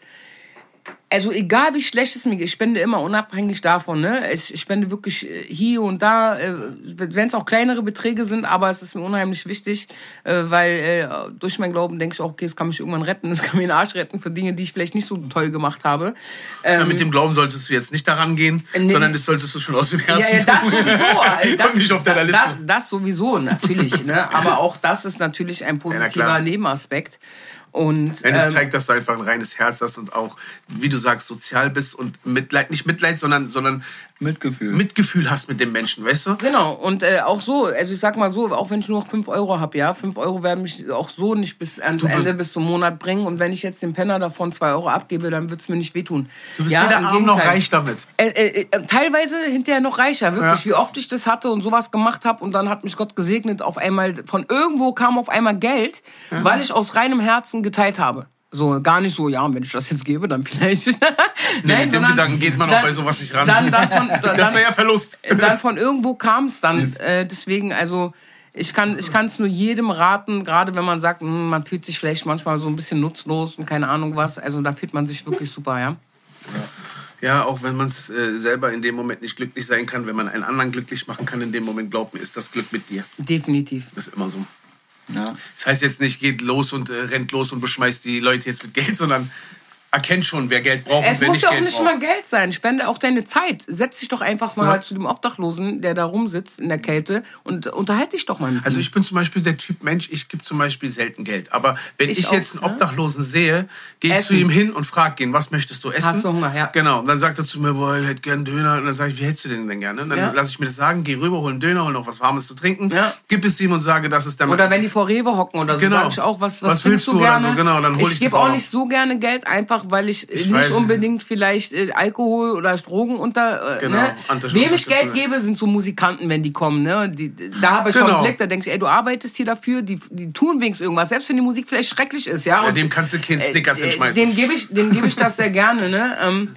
S3: also egal wie schlecht es mir geht, ich spende immer unabhängig davon. Ne? Ich spende wirklich äh, hier und da, äh, wenn es auch kleinere Beträge sind, aber es ist mir unheimlich wichtig, äh, weil durch mein Glauben denke ich auch, okay, es kann mich irgendwann retten, [laughs] es kann mir den Arsch retten für Dinge, die ich vielleicht nicht so toll gemacht habe.
S2: Ja, mit ähm, dem Glauben solltest du jetzt nicht daran gehen, nee, sondern das solltest du schon aus dem Herzen ja, ja, das tun.
S3: Sowieso, [laughs] das, nicht auf deiner Liste. Das, das sowieso, natürlich. ne? Aber auch das ist natürlich ein positiver ja, Nebenaspekt. Und,
S2: Wenn es ähm, zeigt, dass du einfach ein reines Herz hast und auch, wie du sagst, sozial bist und Mitleid, nicht Mitleid, sondern, sondern
S1: Mitgefühl.
S2: Mitgefühl hast mit dem Menschen, weißt du?
S3: Genau, und äh, auch so, also ich sag mal so, auch wenn ich nur noch 5 Euro habe, ja, 5 Euro werden mich auch so nicht bis ans du Ende, bis zum Monat bringen. Und wenn ich jetzt dem Penner davon 2 Euro abgebe, dann wird's mir nicht wehtun.
S2: Du bist ja, weder arm noch reich damit.
S3: Äh, äh, äh, teilweise hinterher noch reicher, wirklich, ja. wie oft ich das hatte und sowas gemacht habe und dann hat mich Gott gesegnet, auf einmal, von irgendwo kam auf einmal Geld, ja. weil ich aus reinem Herzen geteilt habe. So, gar nicht so, ja, wenn ich das jetzt gebe, dann [laughs] vielleicht. nee,
S2: Nein, mit dem Gedanken geht man dann, auch bei sowas nicht ran. Dann, [laughs] dann von, das wäre ja Verlust.
S3: Dann von irgendwo kam es dann. Äh, deswegen, also, ich kann ich kann es nur jedem raten, gerade wenn man sagt, hm, man fühlt sich vielleicht manchmal so ein bisschen nutzlos und keine Ahnung was. Also, da fühlt man sich wirklich super, ja.
S2: ja. Ja, auch wenn man es äh, selber in dem Moment nicht glücklich sein kann, wenn man einen anderen glücklich machen kann, in dem Moment, glaubt mir, ist das Glück mit dir.
S3: Definitiv.
S2: Das ist immer so. Ja. Das heißt jetzt nicht, geht los und äh, rennt los und beschmeißt die Leute jetzt mit Geld, sondern erkennt schon, wer Geld braucht.
S3: Es
S2: und wer
S3: muss ja auch nicht braucht. mal Geld sein. Spende auch deine Zeit. Setz dich doch einfach mal ja. zu dem Obdachlosen, der da rumsitzt in der Kälte und unterhalte dich doch mal mit
S2: Also ich bin zum Beispiel der Typ Mensch, ich gebe zum Beispiel selten Geld. Aber wenn ich, ich auch, jetzt einen Obdachlosen ne? sehe, gehe ich essen. zu ihm hin und frage ihn, was möchtest du essen?
S3: Hast du Hunger, ja.
S2: Genau. Und dann sagt er zu mir, boah, ich hätte gern Döner. Und dann sage ich, wie hättest du den denn gerne? Und dann ja. lasse ich mir das sagen, gehe rüber, hol einen Döner, hol noch was Warmes zu trinken, ja. gib es ihm und sage, das ist der
S3: Oder wenn die vor Rewe hocken oder so, genau. sage ich auch, was, was, was willst du gerne? So, genau, dann hol ich, ich gebe auch nicht so gerne Geld, einfach weil ich, ich nicht unbedingt vielleicht äh, Alkohol oder Drogen unter. Äh, genau, ne? Wem ich Geld gebe, sind so Musikanten, wenn die kommen. Ne? Die, da habe ich genau. schon einen Blick, da denke ich, ey, du arbeitest hier dafür, die, die tun wenigstens irgendwas, selbst wenn die Musik vielleicht schrecklich ist. Ja,
S2: ja dem kannst du keinen Snickers äh, hinschmeißen.
S3: Dem gebe ich, dem gebe ich das sehr gerne. Ne? Ähm,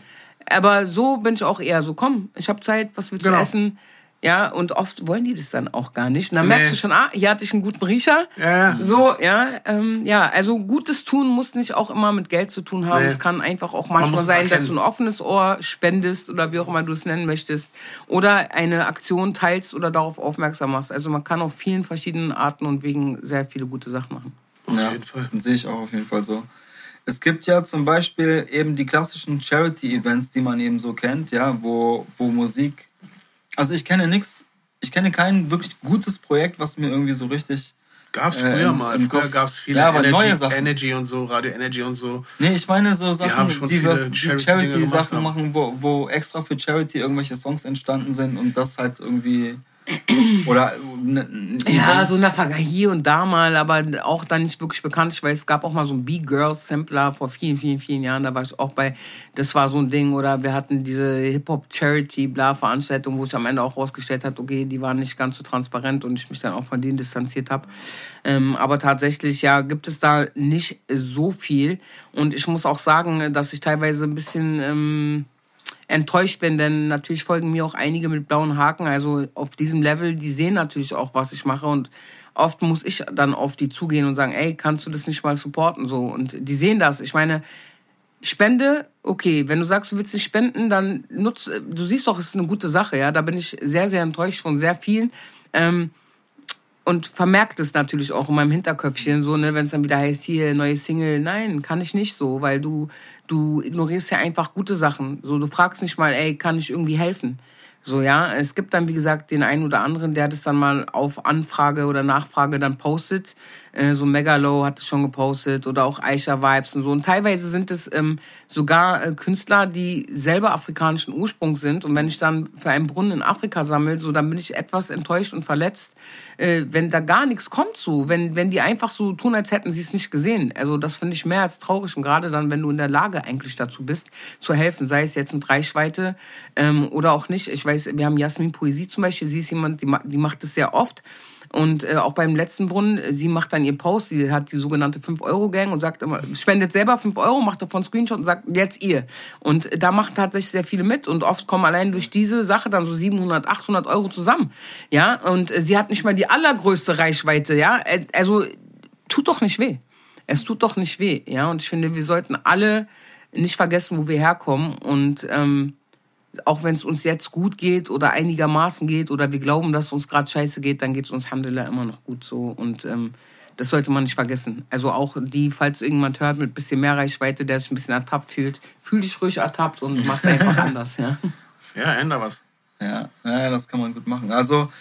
S3: aber so bin ich auch eher so, komm, ich habe Zeit, was willst du genau. essen? Ja, und oft wollen die das dann auch gar nicht. Und dann nee. merkst du schon, ah, hier hatte ich einen guten Riecher. Ja. So, ja, ähm, ja, also Gutes tun muss nicht auch immer mit Geld zu tun haben. Nee. Es kann einfach auch manchmal sein, dass du ein offenes Ohr spendest oder wie auch immer du es nennen möchtest. Oder eine Aktion teilst oder darauf aufmerksam machst. Also man kann auf vielen verschiedenen Arten und Wegen sehr viele gute Sachen machen.
S1: Auf ja, jeden Fall. Sehe ich auch auf jeden Fall so. Es gibt ja zum Beispiel eben die klassischen Charity-Events, die man eben so kennt, ja, wo, wo Musik also ich kenne nichts, ich kenne kein wirklich gutes Projekt, was mir irgendwie so richtig.
S2: Gab es früher äh, mal. Früher gab es viele ja, aber Energy, neue Sachen. Energy und so, Radio Energy und so.
S1: Nee, ich meine so Sachen, die, die Charity-Sachen Charity machen, wo, wo extra für Charity irgendwelche Songs entstanden sind und das halt irgendwie oder
S3: ne, ja, so eine Vergangenheit hier und da mal, aber auch dann nicht wirklich bekannt. Ich weiß, es gab auch mal so einen B-Girl-Sampler vor vielen, vielen, vielen Jahren. Da war ich auch bei, das war so ein Ding. Oder wir hatten diese Hip-Hop-Charity-Bla-Veranstaltung, wo sich am Ende auch rausgestellt hat, okay, die waren nicht ganz so transparent und ich mich dann auch von denen distanziert habe. Ähm, aber tatsächlich, ja, gibt es da nicht so viel. Und ich muss auch sagen, dass ich teilweise ein bisschen... Ähm, enttäuscht bin, denn natürlich folgen mir auch einige mit blauen Haken. Also auf diesem Level, die sehen natürlich auch, was ich mache und oft muss ich dann auf die zugehen und sagen, ey, kannst du das nicht mal supporten so und die sehen das. Ich meine, Spende, okay, wenn du sagst, du willst nicht spenden, dann nutz, du siehst doch, es ist eine gute Sache, ja. Da bin ich sehr, sehr enttäuscht von sehr vielen. Ähm, und vermerkt es natürlich auch in meinem Hinterköpfchen so, ne, wenn es dann wieder heißt, hier neue Single, nein, kann ich nicht so, weil du du ignorierst ja einfach gute Sachen. So, du fragst nicht mal, ey, kann ich irgendwie helfen? So, ja, es gibt dann, wie gesagt, den einen oder anderen, der das dann mal auf Anfrage oder Nachfrage dann postet. Äh, so Megalo hat es schon gepostet oder auch Aisha Vibes und so. Und teilweise sind es ähm, sogar äh, Künstler, die selber afrikanischen Ursprungs sind. Und wenn ich dann für einen Brunnen in Afrika sammle, so, dann bin ich etwas enttäuscht und verletzt, äh, wenn da gar nichts kommt so. Wenn, wenn die einfach so tun, als hätten sie es nicht gesehen. Also das finde ich mehr als traurig. Und gerade dann, wenn du in der Lage eigentlich dazu bist, zu helfen, sei es jetzt mit Reichweite ähm, oder auch nicht. Ich weiß, wir haben Jasmin Poesie zum Beispiel, sie ist jemand, die, die macht es sehr oft. Und äh, auch beim letzten Brunnen, sie macht dann ihr Post, sie hat die sogenannte 5-Euro-Gang und sagt immer, spendet selber 5 Euro, macht davon Screenshot und sagt, jetzt ihr. Und da macht tatsächlich sehr viele mit und oft kommen allein durch diese Sache dann so 700, 800 Euro zusammen. Ja, und äh, sie hat nicht mal die allergrößte Reichweite, ja. Äh, also, tut doch nicht weh. Es tut doch nicht weh, ja. Und ich finde, wir sollten alle nicht vergessen, wo wir herkommen und ähm, auch wenn es uns jetzt gut geht oder einigermaßen geht oder wir glauben, dass es uns gerade scheiße geht, dann geht es uns Alhamdulillah immer noch gut so. Und ähm, das sollte man nicht vergessen. Also auch die, falls irgendjemand hört mit ein bisschen mehr Reichweite, der sich ein bisschen ertappt fühlt, fühl dich ruhig ertappt und mach's einfach [laughs] anders. Ja,
S2: ja änder was.
S1: Ja, ja, das kann man gut machen. Also,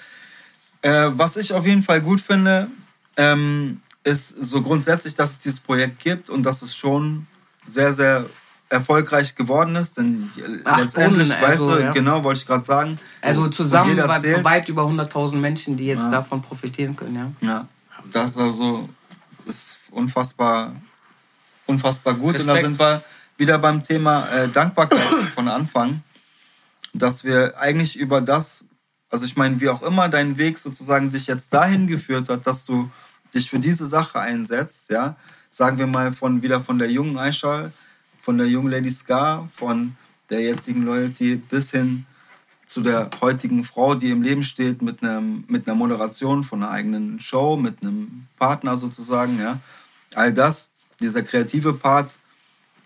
S1: äh, was ich auf jeden Fall gut finde, ähm, ist so grundsätzlich, dass es dieses Projekt gibt und dass es schon sehr, sehr erfolgreich geworden ist, denn Ach, letztendlich, also, weißt du, ja. genau, wollte ich gerade sagen.
S3: Also zusammen weit, weit über 100.000 Menschen, die jetzt ja. davon profitieren können, ja.
S1: Ja, das also ist unfassbar, unfassbar gut. Respekt. Und da sind wir wieder beim Thema äh, Dankbarkeit [coughs] von Anfang, dass wir eigentlich über das, also ich meine, wie auch immer dein Weg sozusagen dich jetzt dahin geführt hat, dass du dich für diese Sache einsetzt, ja, sagen wir mal von wieder von der jungen Aisha, von der jungen Lady Scar, von der jetzigen Loyalty bis hin zu der heutigen Frau, die im Leben steht, mit, einem, mit einer Moderation von einer eigenen Show, mit einem Partner sozusagen. Ja. All das, dieser kreative Part,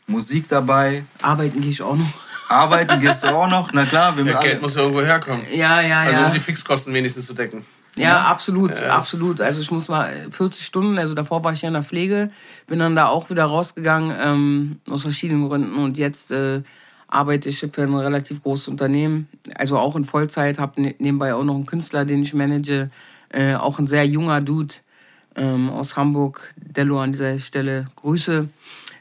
S1: Musik dabei.
S3: Arbeiten gehe ich auch noch.
S1: Arbeiten gehst du auch noch, na klar. Wir
S2: ja, Geld muss ja irgendwo herkommen.
S3: Ja, ja,
S2: also,
S3: ja.
S2: Also um die Fixkosten wenigstens zu decken.
S3: Ja, absolut, ja, absolut. Also ich muss mal 40 Stunden, also davor war ich ja in der Pflege, bin dann da auch wieder rausgegangen, ähm, aus verschiedenen Gründen und jetzt äh, arbeite ich für ein relativ großes Unternehmen, also auch in Vollzeit, habe ne nebenbei auch noch einen Künstler, den ich manage, äh, auch ein sehr junger Dude ähm, aus Hamburg, Dello an dieser Stelle, Grüße.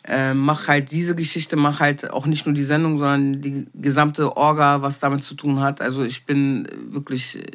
S3: Äh, mach halt diese Geschichte, mach halt auch nicht nur die Sendung, sondern die gesamte Orga, was damit zu tun hat. Also ich bin wirklich äh,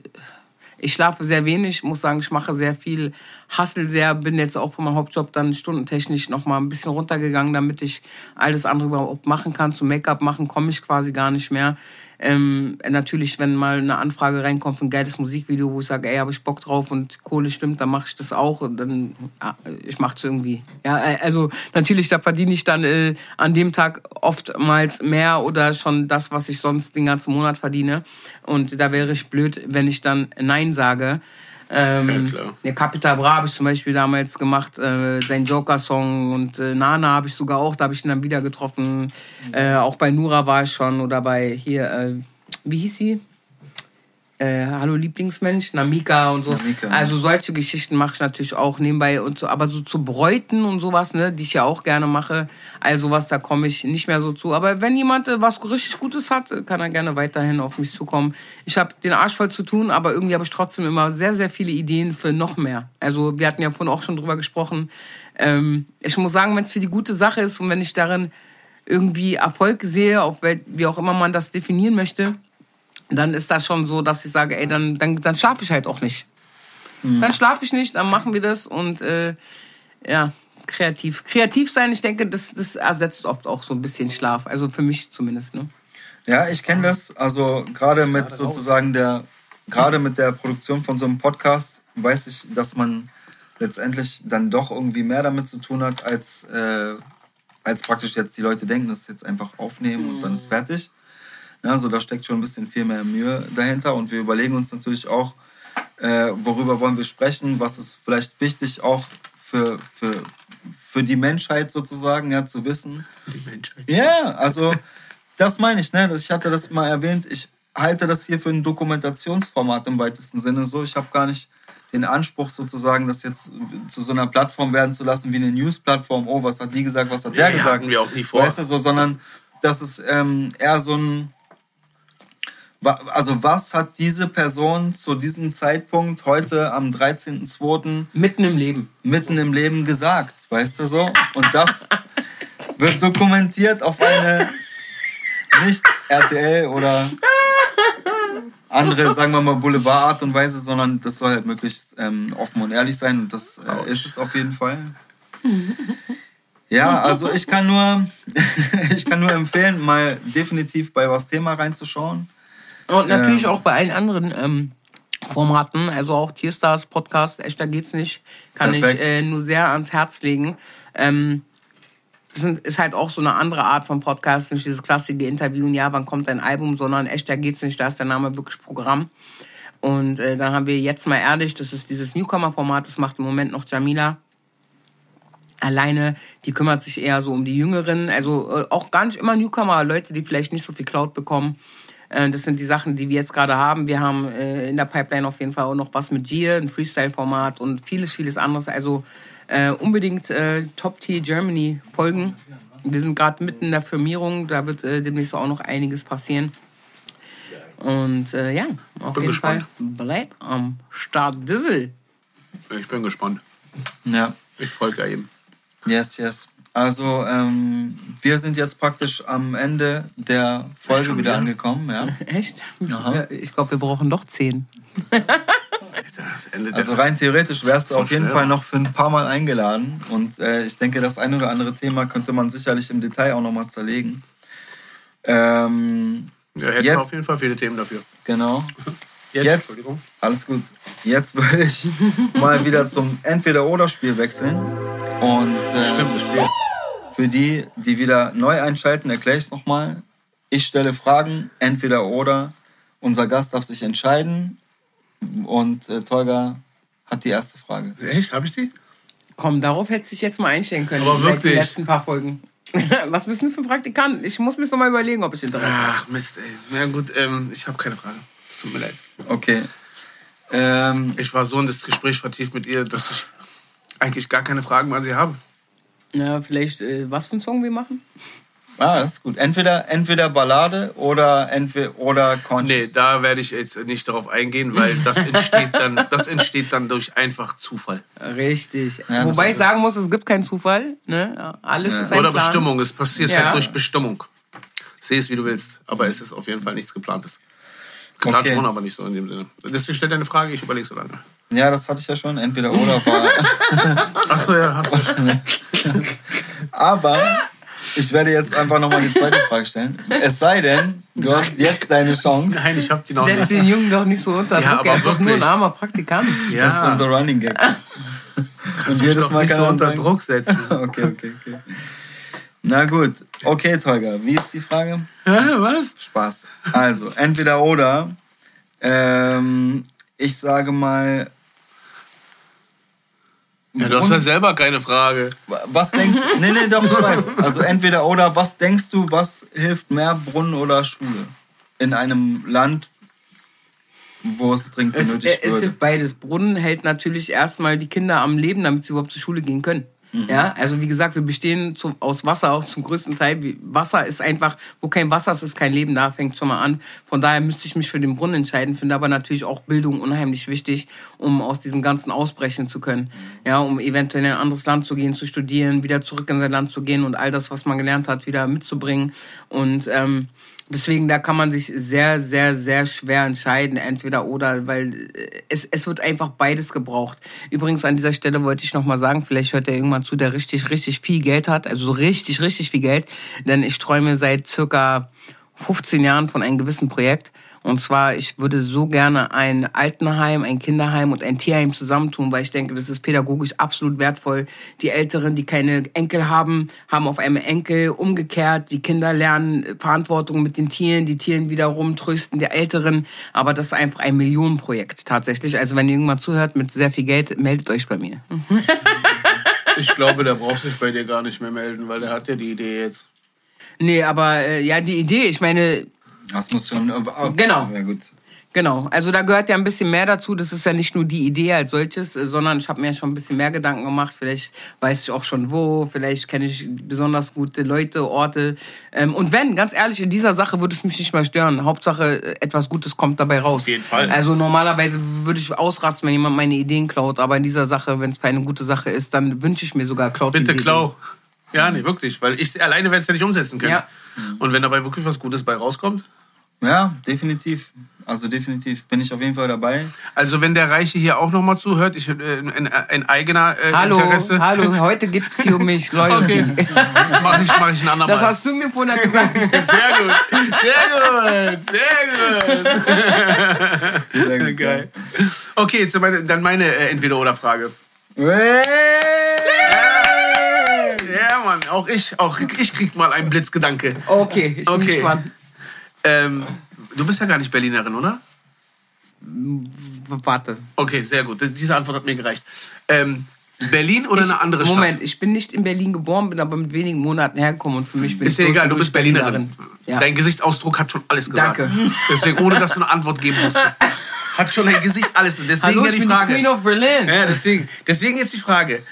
S3: ich schlafe sehr wenig, muss sagen, ich mache sehr viel, hustle sehr, bin jetzt auch von meinem Hauptjob dann stundentechnisch noch mal ein bisschen runtergegangen, damit ich alles andere überhaupt machen kann. Zum Make-up machen komme ich quasi gar nicht mehr. Ähm, natürlich, wenn mal eine Anfrage reinkommt für ein geiles Musikvideo, wo ich sage, ey, habe ich Bock drauf und Kohle stimmt, dann mache ich das auch. Und dann, ja, ich mache es irgendwie. Ja, äh, also natürlich, da verdiene ich dann äh, an dem Tag oftmals mehr oder schon das, was ich sonst den ganzen Monat verdiene. Und da wäre ich blöd, wenn ich dann Nein sage. Ähm, ja, klar. Der Capital Bra habe ich zum Beispiel damals gemacht, äh, sein Joker-Song und äh, Nana habe ich sogar auch, da habe ich ihn dann wieder getroffen. Äh, auch bei Nura war ich schon oder bei hier, äh, wie hieß sie? Äh, Hallo Lieblingsmensch, Namika und so. Namika, also solche Geschichten mache ich natürlich auch nebenbei und so, aber so zu Bräuten und sowas, ne, die ich ja auch gerne mache, also was, da komme ich nicht mehr so zu. Aber wenn jemand äh, was richtig Gutes hat, kann er gerne weiterhin auf mich zukommen. Ich habe den Arsch voll zu tun, aber irgendwie habe ich trotzdem immer sehr, sehr viele Ideen für noch mehr. Also wir hatten ja vorhin auch schon drüber gesprochen. Ähm, ich muss sagen, wenn es für die gute Sache ist und wenn ich darin irgendwie Erfolg sehe, auf wie auch immer man das definieren möchte, dann ist das schon so, dass ich sage, ey, dann, dann, dann schlafe ich halt auch nicht. Mhm. Dann schlafe ich nicht, dann machen wir das und äh, ja, kreativ. Kreativ sein, ich denke, das, das ersetzt oft auch so ein bisschen Schlaf. Also für mich zumindest. Ne?
S1: Ja, ich kenne das. Also gerade mit sozusagen der, gerade mit der Produktion von so einem Podcast weiß ich, dass man letztendlich dann doch irgendwie mehr damit zu tun hat, als, äh, als praktisch jetzt die Leute denken, das ist jetzt einfach aufnehmen und dann ist fertig. Also da steckt schon ein bisschen viel mehr Mühe dahinter und wir überlegen uns natürlich auch, äh, worüber wollen wir sprechen, was ist vielleicht wichtig auch für, für, für die Menschheit sozusagen, ja, zu wissen. Die Menschheit. Ja, also das meine ich, ne? Ich hatte das mal erwähnt, ich halte das hier für ein Dokumentationsformat im weitesten Sinne so. Ich habe gar nicht den Anspruch sozusagen, das jetzt zu so einer Plattform werden zu lassen wie eine News-Plattform. Oh, was hat die gesagt, was hat der ja, gesagt? Hatten wir auch nie vor. Weißt du, so, sondern das ist ähm, eher so ein also was hat diese Person zu diesem Zeitpunkt heute am 13.02.
S3: mitten im Leben
S1: mitten im Leben gesagt, weißt du so? Und das wird dokumentiert auf eine nicht RTL oder andere, sagen wir mal, Boulevard-Art und Weise, sondern das soll halt möglichst ähm, offen und ehrlich sein und das äh, ist es auf jeden Fall. Ja, also ich kann nur, [laughs] ich kann nur empfehlen, mal definitiv bei was Thema reinzuschauen.
S3: Und natürlich ähm, auch bei allen anderen ähm, Formaten, also auch Tierstars Podcast, echter geht's nicht, kann perfekt. ich äh, nur sehr ans Herz legen. Ähm, das ist halt auch so eine andere Art von Podcast, nicht dieses klassische Interviewen, ja, wann kommt dein Album, sondern echter geht's nicht, da ist der Name wirklich Programm. Und äh, dann haben wir jetzt mal ehrlich, das ist dieses Newcomer-Format, das macht im Moment noch Jamila alleine, die kümmert sich eher so um die Jüngeren, also äh, auch gar nicht immer Newcomer, Leute, die vielleicht nicht so viel Cloud bekommen. Äh, das sind die Sachen, die wir jetzt gerade haben. Wir haben äh, in der Pipeline auf jeden Fall auch noch was mit Gier, ein Freestyle-Format und vieles, vieles anderes. Also äh, unbedingt Top Tier Germany folgen. Wir sind gerade mitten in der Firmierung, da wird demnächst auch noch einiges passieren. Und äh, ja, auf jeden gespannt. Fall bleibt am Start Dissel.
S2: Ich bin gespannt.
S1: Ja.
S2: Ich folge eben.
S1: Yes, yes. Also ähm, wir sind jetzt praktisch am Ende der Folge wieder, wieder angekommen. Ja. [laughs]
S3: Echt? Aha. Ich glaube, wir brauchen noch zehn.
S1: also rein theoretisch wärst du auf jeden Fall noch für ein paar Mal eingeladen. Und äh, ich denke, das ein oder andere Thema könnte man sicherlich im Detail auch nochmal zerlegen.
S2: Ähm, ja, hätten jetzt, auf jeden Fall viele Themen dafür.
S1: Genau. [laughs] Jetzt, jetzt alles gut. Jetzt [laughs] würde ich mal wieder zum Entweder-Oder-Spiel wechseln. Und äh, Stimmt, das Spiel. Für die, die wieder neu einschalten, erkläre ich es nochmal. Ich stelle Fragen, entweder oder. Unser Gast darf sich entscheiden. Und äh, Tolga hat die erste Frage.
S2: Echt? Habe ich die?
S3: Komm, darauf hätte ich jetzt mal einstellen können. Aber wirklich? Seit den letzten paar Folgen. [laughs] Was bist du denn für ein Praktikant? Ich muss mir noch mal überlegen, ob ich Interesse habe.
S2: Ach Mist, ey. Na gut, ähm, ich habe keine Frage. Es tut mir leid.
S1: Okay. Ähm,
S2: Ich war so in das Gespräch vertieft mit ihr, dass ich eigentlich gar keine Fragen mehr an sie habe.
S3: Ja, vielleicht, äh, was für einen Song wir machen?
S1: ah, das ist gut. Entweder, entweder Ballade oder, entweder, oder
S2: Nee,
S1: Conscious.
S2: da werde ich jetzt nicht darauf eingehen, weil das [laughs] entsteht dann, das entsteht dann durch einfach Zufall.
S3: Richtig.
S1: Ja,
S3: Wobei ich sagen muss, es gibt keinen Zufall. Ne? Ja, alles ist ein
S2: Oder
S3: Plan.
S2: Bestimmung. Es passiert
S3: Ja.
S2: halt durch Bestimmung. Seh es, wie du willst. Aber es ist auf jeden Fall nichts geplantes. Geplant
S1: Okay.
S2: schon, aber nicht so in dem Sinne. Deswegen stell deine Frage, ich überlege so lange.
S1: Ja, das hatte ich ja schon. Entweder oder war. [laughs]
S2: Achso, ja. du. [laughs]
S1: Aber ich werde jetzt einfach nochmal die zweite Frage stellen. Es sei denn, du hast jetzt deine Chance.
S2: Nein, ich hab die noch
S3: Setz
S2: nicht.
S3: den Jungen doch nicht so unter
S2: Ja,
S3: Druck.
S2: aber
S3: Er ist doch nur ein
S2: wirklich.
S3: armer Praktikant.
S1: Das ist
S2: Ja,
S1: unser Running Gag.
S2: kannst
S1: und
S2: mich
S1: jedes
S2: doch
S1: Mal
S2: nicht
S1: kann
S2: so
S1: er
S2: unter
S1: sagen-
S2: Druck setzen. [laughs]
S1: Okay, okay, okay. Na gut. Okay, Tolga, wie ist die Frage?
S2: Hä, was?
S1: Spaß. Also, entweder oder. Ähm, ich sage mal.
S2: Ja, du hast ja selber keine Frage.
S1: Was denkst du? [laughs] Nee, nee, doch, ich weiß. Also entweder oder, was denkst du, was hilft mehr, Brunnen oder Schule? In einem Land, wo es dringend
S3: Es,
S1: benötigt
S3: es
S1: würde.
S3: hilft beides. Brunnen hält natürlich erstmal die Kinder am Leben, damit sie überhaupt zur Schule gehen können.
S1: Mhm.
S3: Ja, also wie gesagt, wir bestehen zu, aus Wasser auch zum größten Teil. Wasser ist einfach, wo kein Wasser ist, ist kein Leben. Da fängt schon mal an. Von daher müsste ich mich für den Brunnen entscheiden. Finde aber natürlich auch Bildung unheimlich wichtig, um aus diesem Ganzen ausbrechen zu können. Ja, um eventuell in ein anderes Land zu gehen, zu studieren, wieder zurück in sein Land zu gehen und all das, was man gelernt hat, wieder mitzubringen. Und ähm, Deswegen, da kann man sich sehr, sehr, sehr schwer entscheiden, entweder oder, weil äh, es, es wird einfach beides gebraucht. Übrigens, an dieser Stelle wollte ich nochmal sagen, vielleicht hört er irgendwann zu, der richtig, richtig viel Geld hat, also so richtig, richtig viel Geld, denn ich träume seit circa 15 Jahren von einem gewissen Projekt. Und zwar, ich würde so gerne ein Altenheim, ein Kinderheim und ein Tierheim zusammentun, weil ich denke, das ist pädagogisch absolut wertvoll. Die Älteren, die keine Enkel haben, haben auf einmal Enkel. Umgekehrt, die Kinder lernen Verantwortung mit den Tieren, die Tieren wiederum trösten die Älteren. Aber das ist einfach ein Millionenprojekt tatsächlich. Also wenn ihr irgendwann zuhört mit sehr viel Geld, meldet euch bei mir. [laughs]
S2: Ich glaube, der braucht sich bei dir gar nicht mehr melden, weil der hat ja die Idee jetzt.
S3: Nee, aber äh, ja, die Idee, ich meine,
S1: Das muss schon.
S3: Genau.
S1: Ja, gut.
S3: Genau, also da gehört ja ein bisschen mehr dazu. Das ist ja nicht nur die Idee als solches, äh, sondern ich habe mir schon ein bisschen mehr Gedanken gemacht. Vielleicht weiß ich auch schon wo, vielleicht kenne ich besonders gute Leute, Orte. Ähm, Und wenn, ganz ehrlich, in dieser Sache würde es mich nicht mehr stören. Hauptsache, äh, etwas Gutes kommt dabei raus.
S2: Auf jeden Fall.
S3: Also normalerweise würde ich ausrasten, wenn jemand meine Ideen klaut. Aber in dieser Sache, wenn es für eine gute Sache ist, dann wünsche ich mir sogar klaut
S2: Bitte
S3: diese
S2: klau. Ja, nee, wirklich. Weil ich alleine werde es ja nicht umsetzen können.
S3: Ja.
S2: Und wenn dabei wirklich was Gutes bei rauskommt.
S1: Ja, definitiv. Also definitiv bin ich auf jeden Fall dabei.
S2: Also wenn der Reiche hier auch nochmal zuhört, ich äh, ein, ein eigener äh,
S3: Hallo,
S2: Interesse.
S3: hallo, heute geht es hier um mich, [laughs] Leute.
S2: Okay. Mach ich, mach ich ein andermal.
S3: Das hast du mir vorhin gesagt. [laughs]
S2: Sehr gut. Sehr gut. Sehr gut.
S1: Sehr gut.
S2: Geil. Okay, jetzt meine, dann meine äh, Entweder-Oder-Frage.
S1: Hey!
S2: Ja, Mann, auch ich, auch ich krieg mal einen Blitzgedanke.
S3: Okay, ich bin
S2: Okay.
S3: gespannt.
S2: Ähm, du bist ja gar nicht Berlinerin, oder?
S3: Warte.
S2: Okay, sehr gut. Diese Antwort hat mir gereicht. Ähm, Berlin oder eine andere Stadt?
S3: Moment, ich bin nicht in Berlin geboren, bin aber mit wenigen Monaten hergekommen und für mich bin
S2: Ist
S3: ich
S2: dir egal, du bist
S3: durch
S2: Berlinerin.
S3: Ja.
S2: Dein Gesichtsausdruck hat schon alles gesagt.
S3: Danke.
S2: Deswegen, ohne dass du eine Antwort geben musstest. Hat schon dein Gesicht alles. Deswegen
S3: Hallo,
S2: ja
S3: ich
S2: die
S3: bin die
S2: Frage.
S3: Queen of Berlin.
S2: Ja, deswegen, deswegen jetzt die Frage.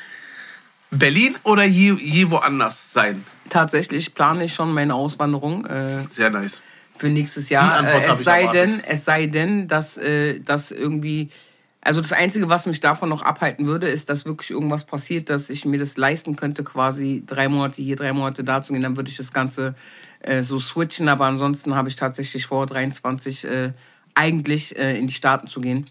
S2: Berlin oder je, je woanders sein?
S3: Tatsächlich plane ich schon meine Auswanderung äh,
S2: Sehr nice.
S3: Für nächstes Jahr. Äh, es sei
S2: erwartet.
S3: denn, es sei denn, dass äh, das irgendwie also das Einzige, was mich davon noch abhalten würde, ist, dass wirklich irgendwas passiert, dass ich mir das leisten könnte, quasi drei Monate hier, drei Monate da zu gehen. Dann würde ich das Ganze äh, so switchen. Aber ansonsten habe ich tatsächlich vor, 23 äh, eigentlich äh, in die Staaten zu gehen.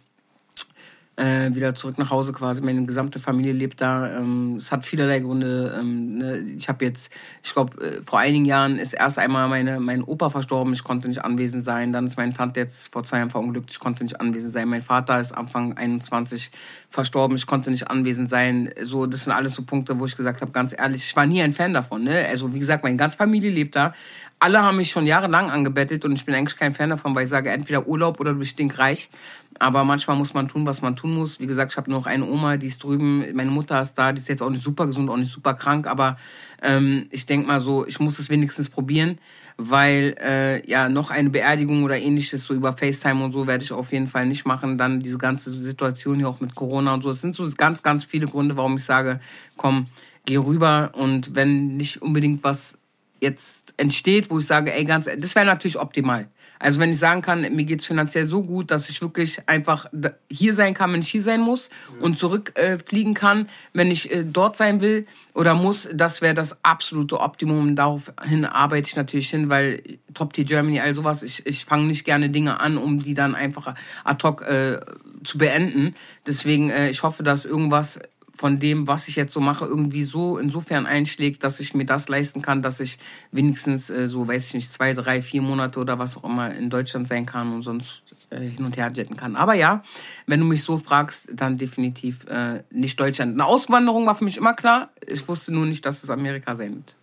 S3: Äh, wieder zurück nach Hause quasi. Meine gesamte Familie lebt da. Ähm, es hat vielerlei Gründe. Ähm, ne? Ich habe jetzt, ich glaube, äh, vor einigen Jahren ist erst einmal meine, mein Opa verstorben. Ich konnte nicht anwesend sein. Dann ist meine Tante jetzt vor zwei Jahren verunglückt. Ich konnte nicht anwesend sein. Mein Vater ist Anfang 21 verstorben. Ich konnte nicht anwesend sein. So, das sind alles so Punkte, wo ich gesagt habe, ganz ehrlich, ich war nie ein Fan davon. Ne? Also wie gesagt, meine ganze Familie lebt da. Alle haben mich schon jahrelang angebettet und ich bin eigentlich kein Fan davon, weil ich sage, entweder Urlaub oder du bist stinkreich. Aber manchmal muss man tun, was man tun muss. Wie gesagt, ich habe noch eine Oma, die ist drüben, meine Mutter ist da, die ist jetzt auch nicht super gesund, auch nicht super krank, aber ähm, ich denk mal so, ich muss es wenigstens probieren, weil äh, ja noch eine Beerdigung oder ähnliches so über FaceTime und so werde ich auf jeden Fall nicht machen. Dann diese ganze Situation hier auch mit Corona und so. Es sind so ganz, ganz viele Gründe, warum ich sage, komm, geh rüber und wenn nicht unbedingt was jetzt entsteht, wo ich sage, ey, ganz, das wäre natürlich optimal. Also wenn ich sagen kann, mir geht's finanziell so gut, dass ich wirklich einfach hier sein kann, wenn ich hier sein muss und zurückfliegen äh, kann, wenn ich äh, dort sein will oder muss, das wäre das absolute Optimum. Daraufhin arbeite ich natürlich hin, weil Top Tier Germany, all sowas, ich, ich fange nicht gerne Dinge an, um die dann einfach ad hoc äh, zu beenden. Deswegen, äh, ich hoffe, dass irgendwas von dem, was ich jetzt so mache, irgendwie so insofern einschlägt, dass ich mir das leisten kann, dass ich wenigstens äh, so, weiß ich nicht, zwei, drei, vier Monate oder was auch immer in Deutschland sein kann und sonst äh, hin und her jetten kann. Aber ja, wenn du mich so fragst, dann definitiv äh, nicht Deutschland. Eine Auswanderung war für mich immer klar. Ich wusste nur nicht, dass es Amerika sein wird.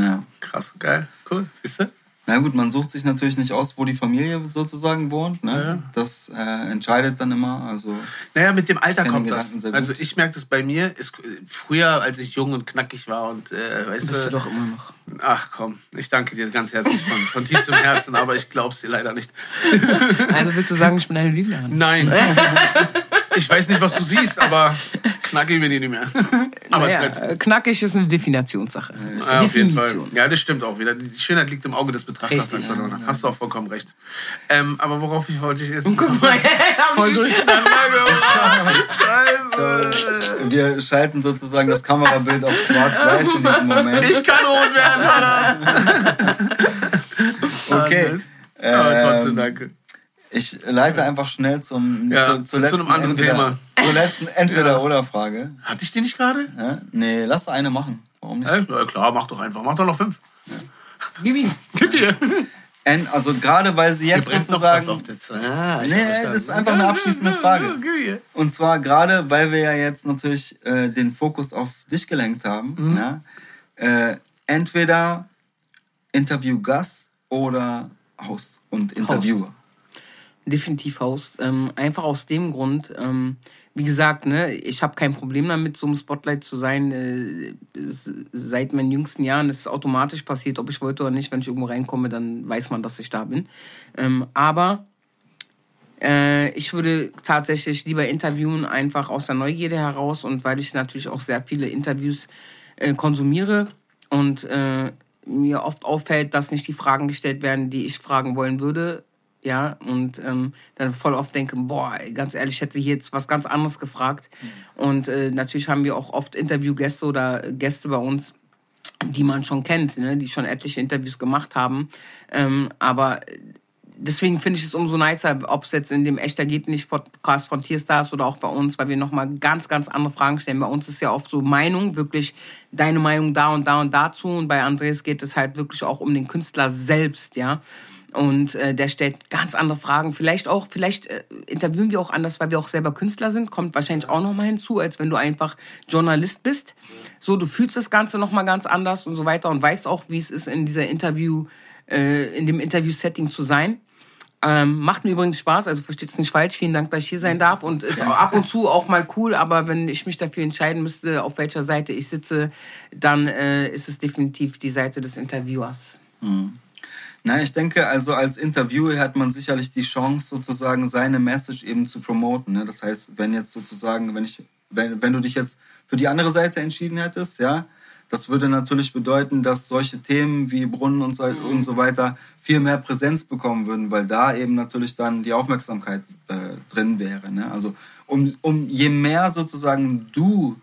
S2: Ja. Krass, geil, cool. Siehst du?
S1: Na gut, man sucht sich natürlich nicht aus, wo die Familie sozusagen wohnt. Ne? Ja. Das äh, entscheidet dann immer. Also
S2: naja, mit dem Alter kommt das. Also ich merke das bei mir. Ist, früher, als ich jung und knackig war und äh, weißt
S3: Bist du, du doch immer noch.
S2: Ach komm, ich danke dir ganz herzlich von, von tiefstem Herzen, aber ich glaub's dir leider nicht.
S3: Also willst du sagen, ich bin deine Liebhaberin?
S2: Nein. Ich weiß nicht, was du siehst, aber knackig bin ich nicht mehr. [laughs]
S3: Aber naja, ist nett. Knackig ist eine Definitionssache.
S2: Ja, auf jeden Fall. Ja, das stimmt auch wieder. Die Schönheit liegt im Auge des Betrachters. Richtig, ja. Hast du auch vollkommen recht. Ähm, aber worauf ich wollte ich jetzt... Guck mal, [laughs] voll [laughs] durcheinander
S1: Scheiße. Wir schalten sozusagen das Kamerabild auf schwarz-weiß in diesem Moment.
S2: Ich kann rot werden, Alter.
S1: okay.
S2: Aber trotzdem, ähm, danke.
S1: Ich leite einfach schnell zum,
S2: ja, zu, zu, zu einem anderen entweder, Thema.
S1: Zur letzten [laughs] Entweder-Oder-Frage.
S2: Hatte ich die nicht gerade?
S1: Ja? Nee, lass eine machen. Warum nicht?
S2: Ja, klar, mach doch einfach. Mach doch noch fünf. Ja.
S3: Gib ihn. [laughs]
S2: Gib ihr.
S1: Also gerade weil sie jetzt sozusagen. Der ah, nee, das ist einfach eine abschließende Frage. Und zwar gerade, weil wir ja jetzt natürlich äh, den Fokus auf dich gelenkt haben. Mhm. Ja? Äh, entweder Interviewgast oder Host und Interviewer. Host
S3: definitiv Host. Ähm, einfach aus dem Grund, ähm, wie gesagt, ne, ich habe kein Problem damit, so im Spotlight zu sein. Äh, seit meinen jüngsten Jahren ist es automatisch passiert, ob ich wollte oder nicht. Wenn ich irgendwo reinkomme, dann weiß man, dass ich da bin. Ähm, aber äh, ich würde tatsächlich lieber interviewen, einfach aus der Neugierde heraus und weil ich natürlich auch sehr viele Interviews äh, konsumiere und äh, mir oft auffällt, dass nicht die Fragen gestellt werden, die ich fragen wollen würde, ja, und ähm, dann voll oft denke, boah, ganz ehrlich, ich hätte hier jetzt was ganz anderes gefragt. Mhm. Und äh, natürlich haben wir auch oft Interviewgäste oder Gäste bei uns, die man schon kennt, ne, die schon etliche Interviews gemacht haben. Ähm, aber deswegen finde ich es umso nicer, ob es jetzt in dem Echter geht nicht Podcast von Tierstars oder auch bei uns, weil wir nochmal ganz, ganz andere Fragen stellen. Bei uns ist ja oft so Meinung, wirklich deine Meinung da und da und dazu. Und bei Andreas geht es halt wirklich auch um den Künstler selbst, ja. Und äh, der stellt ganz andere Fragen. Vielleicht auch, vielleicht äh, interviewen wir auch anders, weil wir auch selber Künstler sind. Kommt wahrscheinlich auch nochmal hinzu, als wenn du einfach Journalist bist. So, du fühlst das Ganze nochmal ganz anders und so weiter und weißt auch, wie es ist, in dieser Interview, äh, in dem Interview-Setting zu sein. Ähm, macht mir übrigens Spaß, also versteht es nicht falsch. Vielen Dank, dass ich hier sein darf und ist ab und zu auch mal cool. Aber wenn ich mich dafür entscheiden müsste, auf welcher Seite ich sitze, dann äh, ist es definitiv die Seite des Interviewers.
S1: Mhm. Na, ich denke, also als Interviewer hat man sicherlich die Chance, sozusagen seine Message eben zu promoten. Ne? Das heißt, wenn jetzt sozusagen, wenn ich, wenn, wenn du dich jetzt für die andere Seite entschieden hättest, ja, das würde natürlich bedeuten, dass solche Themen wie Brunnen und so, mhm. und so weiter viel mehr Präsenz bekommen würden, weil da eben natürlich dann die Aufmerksamkeit äh, drin wäre. Ne? Also um, um je mehr sozusagen du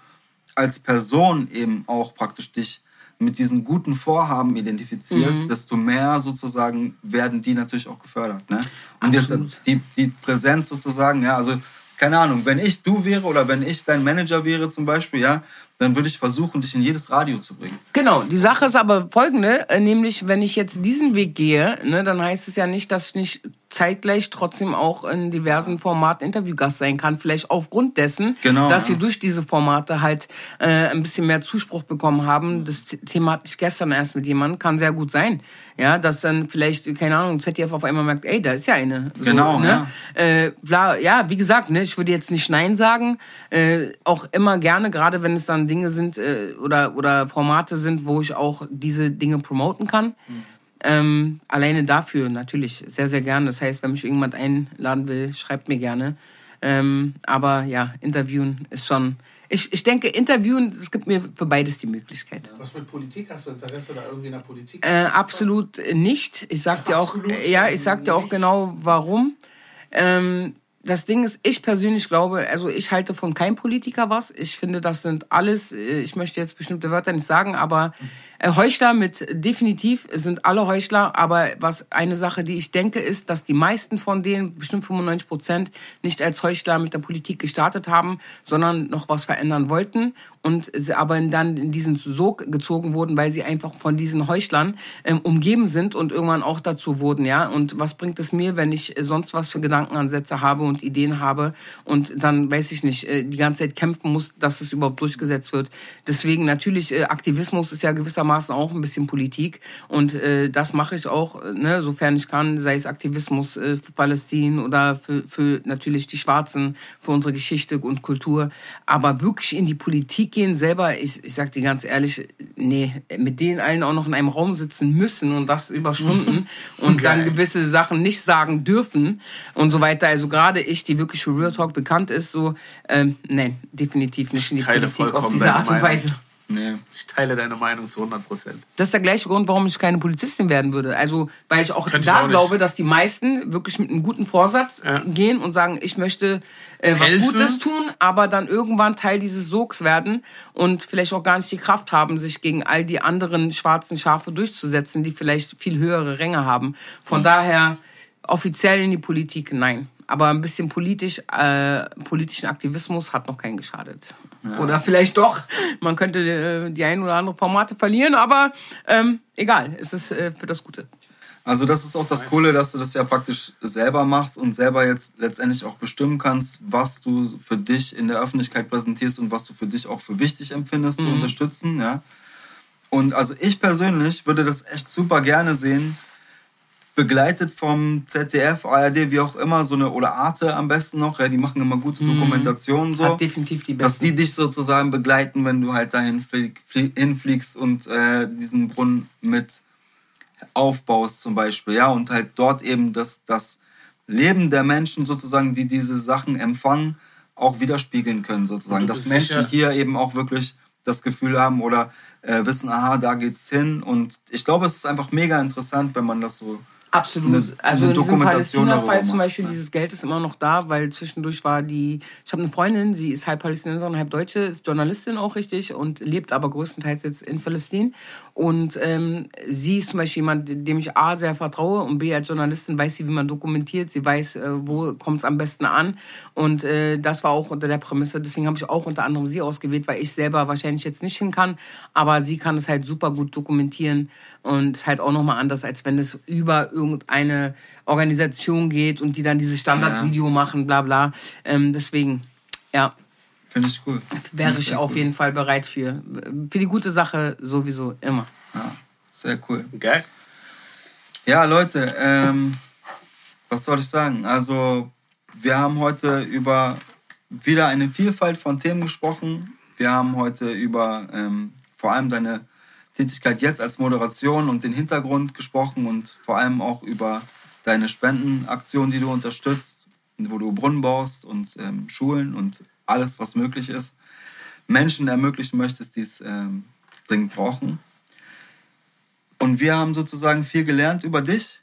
S1: als Person eben auch praktisch dich mit diesen guten Vorhaben identifizierst, mhm. desto mehr sozusagen werden die natürlich auch gefördert. Ne? Und jetzt die, die Präsenz sozusagen, ja, also keine Ahnung, wenn ich du wäre oder wenn ich dein Manager wäre zum Beispiel, ja, dann würde ich versuchen, dich in jedes Radio zu bringen.
S3: Genau, die Sache ist aber folgende, äh, nämlich wenn ich jetzt diesen Weg gehe, ne, dann heißt es ja nicht, dass ich nicht zeitgleich trotzdem auch in diversen Formaten Interviewgast sein kann. Vielleicht aufgrund dessen, genau, dass ja. wir durch diese Formate halt äh, ein bisschen mehr Zuspruch bekommen haben. Das Thema hatte ich gestern erst mit jemandem, kann sehr gut sein. Ja, dass dann vielleicht, keine Ahnung, ZDF auf einmal merkt, ey, da ist ja eine. So, genau, ne? ja. Äh, bla, ja, wie gesagt, ne, ich würde jetzt nicht Nein sagen. Äh, auch immer gerne, gerade wenn es dann Dinge sind äh, oder, oder Formate sind, wo ich auch diese Dinge promoten kann. Mhm ähm, alleine dafür natürlich sehr, sehr gerne. Das heißt, wenn mich irgendjemand einladen will, schreibt mir gerne. Ähm, aber ja, interviewen ist schon. Ich, ich denke, interviewen, es gibt mir für beides die Möglichkeit.
S2: Was mit Politik? Hast du Interesse da irgendwie in der Politik?
S3: Äh, absolut nicht. Ich sag dir auch, ja, ich sag dir auch genau warum. Ähm, das Ding ist, ich persönlich glaube, also ich halte von keinem Politiker was. Ich finde, das sind alles, äh, ich möchte jetzt bestimmte Wörter nicht sagen, aber Heuchler mit definitiv sind alle Heuchler, aber was eine Sache, die ich denke, ist, dass die meisten von denen, bestimmt 95 Prozent, nicht als Heuchler mit der Politik gestartet haben, sondern noch was verändern wollten und sie aber dann in diesen Sog gezogen wurden, weil sie einfach von diesen Heuchlern ähm, umgeben sind und irgendwann auch dazu wurden, ja. Und was bringt es mir, wenn ich sonst was für Gedankenansätze habe und Ideen habe und dann, weiß ich nicht, äh, die ganze Zeit kämpfen muss, dass es überhaupt durchgesetzt wird. Deswegen natürlich, äh, Aktivismus ist ja gewissermaßen gewissermaßen auch ein bisschen Politik. Und äh, das mache ich auch, ne, sofern ich kann, sei es Aktivismus äh, für Palästin oder für, für natürlich die Schwarzen, für unsere Geschichte und Kultur. Aber wirklich in die Politik gehen selber, ich, ich sag dir ganz ehrlich, nee, mit denen allen auch noch in einem Raum sitzen müssen und das über Stunden [laughs] und dann gewisse Sachen nicht sagen dürfen und so weiter. Also gerade ich, die wirklich für Real Talk bekannt ist, so, ähm, nein, definitiv nicht in die Politik auf diese Art und Weise.
S2: Nee. Ich teile deine Meinung zu 100 Prozent.
S3: Das ist der gleiche Grund, warum ich keine Polizistin werden würde. Also, weil ich auch Könnte da ich auch glaube, dass die meisten wirklich mit einem guten Vorsatz ja. gehen und sagen, ich möchte äh, was Gutes tun, aber dann irgendwann Teil dieses Sogs werden und vielleicht auch gar nicht die Kraft haben, sich gegen all die anderen schwarzen Schafe durchzusetzen, die vielleicht viel höhere Ränge haben. Von mhm. daher offiziell in die Politik, nein. Aber ein bisschen politisch, äh, politischen Aktivismus hat noch keinen geschadet. Ja. Oder vielleicht doch. Man könnte äh, die ein oder andere Formate verlieren, aber ähm, egal, es ist äh, für das Gute.
S1: Also das ist auch das Coole, dass du das ja praktisch selber machst und selber jetzt letztendlich auch bestimmen kannst, was du für dich in der Öffentlichkeit präsentierst und was du für dich auch für wichtig empfindest mhm. zu unterstützen, ja. Und also ich persönlich würde das echt super gerne sehen, begleitet vom ZDF, ARD, wie auch immer, so eine, oder Arte am besten noch, ja, die machen immer gute mhm. Dokumentationen so. Hat definitiv die besten. Dass die dich sozusagen begleiten, wenn du halt dahin flieg, flieg, hinfliegst und äh, diesen Brunnen mit aufbaust zum Beispiel, ja, und halt dort eben das, das Leben der Menschen sozusagen, die diese Sachen empfangen, auch widerspiegeln können sozusagen. Dass Menschen sicher. hier eben auch wirklich das Gefühl haben oder äh, wissen, aha, da geht's hin. Und ich glaube, es ist einfach mega interessant, wenn man das so Absolut. Eine, also
S3: eine in diesem Palästina-Fall zum Beispiel, dieses Geld ist immer noch da, weil zwischendurch war die, ich habe eine Freundin, sie ist halb Palästinenserin, halb Deutsche, ist Journalistin auch richtig und lebt aber größtenteils jetzt in Palästin. Und ähm, sie ist zum Beispiel jemand, dem ich A sehr vertraue und B als Journalistin weiß sie, wie man dokumentiert, sie weiß, äh, wo kommt es am besten an. Und äh, das war auch unter der Prämisse, deswegen habe ich auch unter anderem sie ausgewählt, weil ich selber wahrscheinlich jetzt nicht hin kann, aber sie kann es halt super gut dokumentieren und ist halt auch nochmal anders, als wenn es über irgendeine Organisation geht und die dann dieses Standardvideo ja. machen, bla bla. Ähm, deswegen, ja.
S1: Finde ich cool.
S3: Wäre ich, ich auf cool. jeden Fall bereit für. Für die gute Sache sowieso immer.
S1: Ja, sehr cool. Geil. Ja, Leute, ähm, was soll ich sagen? Also, wir haben heute über wieder eine Vielfalt von Themen gesprochen. Wir haben heute über ähm, vor allem deine Tätigkeit jetzt als Moderation und den Hintergrund gesprochen und vor allem auch über deine Spendenaktion, die du unterstützt, wo du Brunnen baust und ähm, Schulen und alles, was möglich ist, Menschen ermöglichen möchtest, die es ähm, dringend brauchen. Und wir haben sozusagen viel gelernt über dich.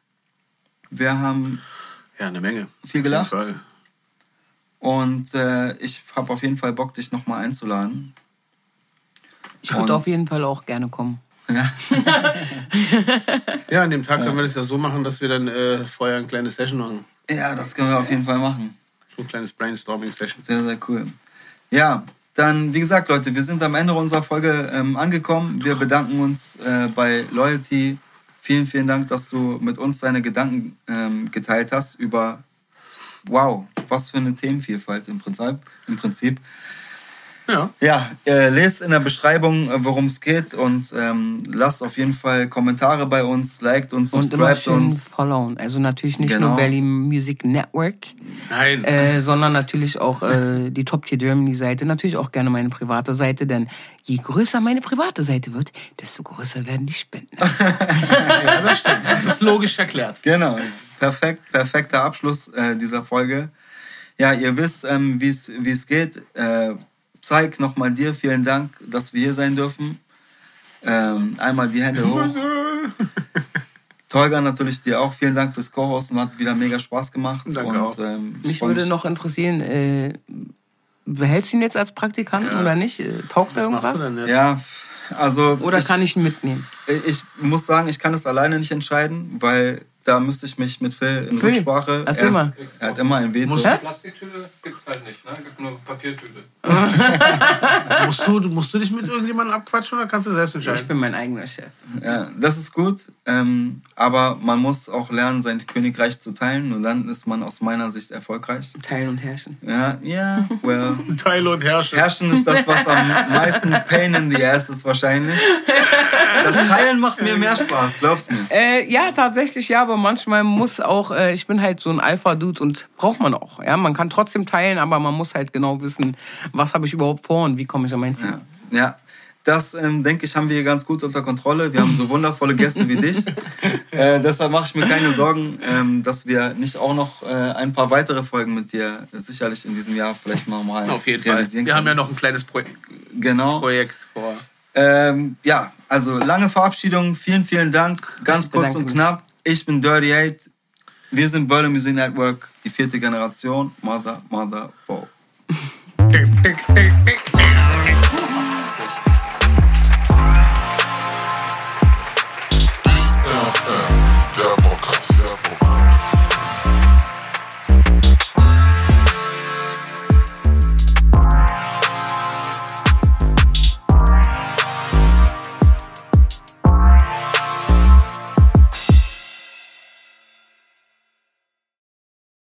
S1: Wir haben
S2: ja eine Menge
S1: viel gelacht. Und äh, ich habe auf jeden Fall Bock, dich nochmal einzuladen.
S3: Ich würde auf jeden Fall auch gerne kommen.
S2: Ja. [laughs] ja, an dem Tag ja. können wir das ja so machen, dass wir dann äh, vorher eine kleine Session machen.
S1: Ja, das können wir auf jeden Fall machen.
S2: So ein kleines Brainstorming-Session.
S1: Sehr, sehr cool. Ja, dann, wie gesagt, Leute, wir sind am Ende unserer Folge ähm, angekommen. Wir bedanken uns äh, bei Loyalty. Vielen, vielen Dank, dass du mit uns deine Gedanken ähm, geteilt hast über, wow, was für eine Themenvielfalt im Prinzip. Im Prinzip. Ja. Ja, äh, lest in der Beschreibung, äh, worum es geht und ähm, lasst auf jeden Fall Kommentare bei uns, liked uns, subscribt uns.
S3: followen. Also natürlich nicht genau. nur Berlin Music Network, Nein. Äh, sondern natürlich auch äh, die Top Tier Germany Seite, natürlich auch gerne meine private Seite, denn je größer meine private Seite wird, desto größer werden die Spenden. [laughs]
S2: ja, das stimmt. Das ist logisch erklärt.
S1: Genau. Perfekt, perfekter Abschluss äh, dieser Folge. Ja, ihr wisst, ähm, wie es geht. Äh, Zeig nochmal dir vielen Dank, dass wir hier sein dürfen. Ähm, einmal die Hände hoch. [laughs] Tolga natürlich dir auch vielen Dank fürs Co-Hosten, hat wieder mega Spaß gemacht.
S3: Danke und, auch. Ähm, mich würde noch interessieren, äh, behältst du ihn jetzt als Praktikanten ja. oder nicht? Äh, taugt er irgendwas?
S1: Ja, also.
S3: Oder ich, kann ich ihn mitnehmen?
S1: Ich muss sagen, ich kann es alleine nicht entscheiden, weil da müsste ich mich mit Phil in Phil, Rücksprache.
S3: Erzähl er, mal.
S1: er hat immer ein Veto.
S4: Plastiktüte gibt es halt nicht, ne? gibt nur Papiertüte. [laughs]
S2: musst, du, musst du dich mit irgendjemandem abquatschen oder kannst du selbst entscheiden?
S3: Ich bin mein eigener Chef.
S1: Ja, das ist gut. Ähm, aber man muss auch lernen, sein Königreich zu teilen und dann ist man aus meiner Sicht erfolgreich.
S3: Teilen und herrschen.
S1: Ja, ja, well. [laughs]
S2: Teilen und herrschen.
S1: Herrschen ist das, was am meisten Pain in the ass ist wahrscheinlich. Das Teilen macht mir mehr Spaß, glaubst du mir?
S3: Äh, ja, tatsächlich ja, aber manchmal muss auch, äh, ich bin halt so ein Alpha-Dude und braucht man auch. Ja, man kann trotzdem teilen, aber man muss halt genau wissen, was habe ich überhaupt vor und wie komme ich an mein Ziel.
S1: Ja, ja. das ähm, denke ich, haben wir hier ganz gut unter Kontrolle. Wir haben so wundervolle Gäste wie dich. [laughs] Äh, deshalb mache ich mir keine Sorgen, ähm, dass wir nicht auch noch äh, ein paar weitere Folgen mit dir sicherlich in diesem Jahr vielleicht mal mal
S2: Auf jeden Fall. Wir können. haben ja noch ein kleines Pro
S1: genau.
S2: Projekt vor.
S1: Ähm, ja, also lange Verabschiedung. Vielen, vielen Dank. Ganz kurz und knapp. Ich bin Dirty Eight. Wir sind Berlin Music Network, die vierte Generation. Mother, Mother, Foe.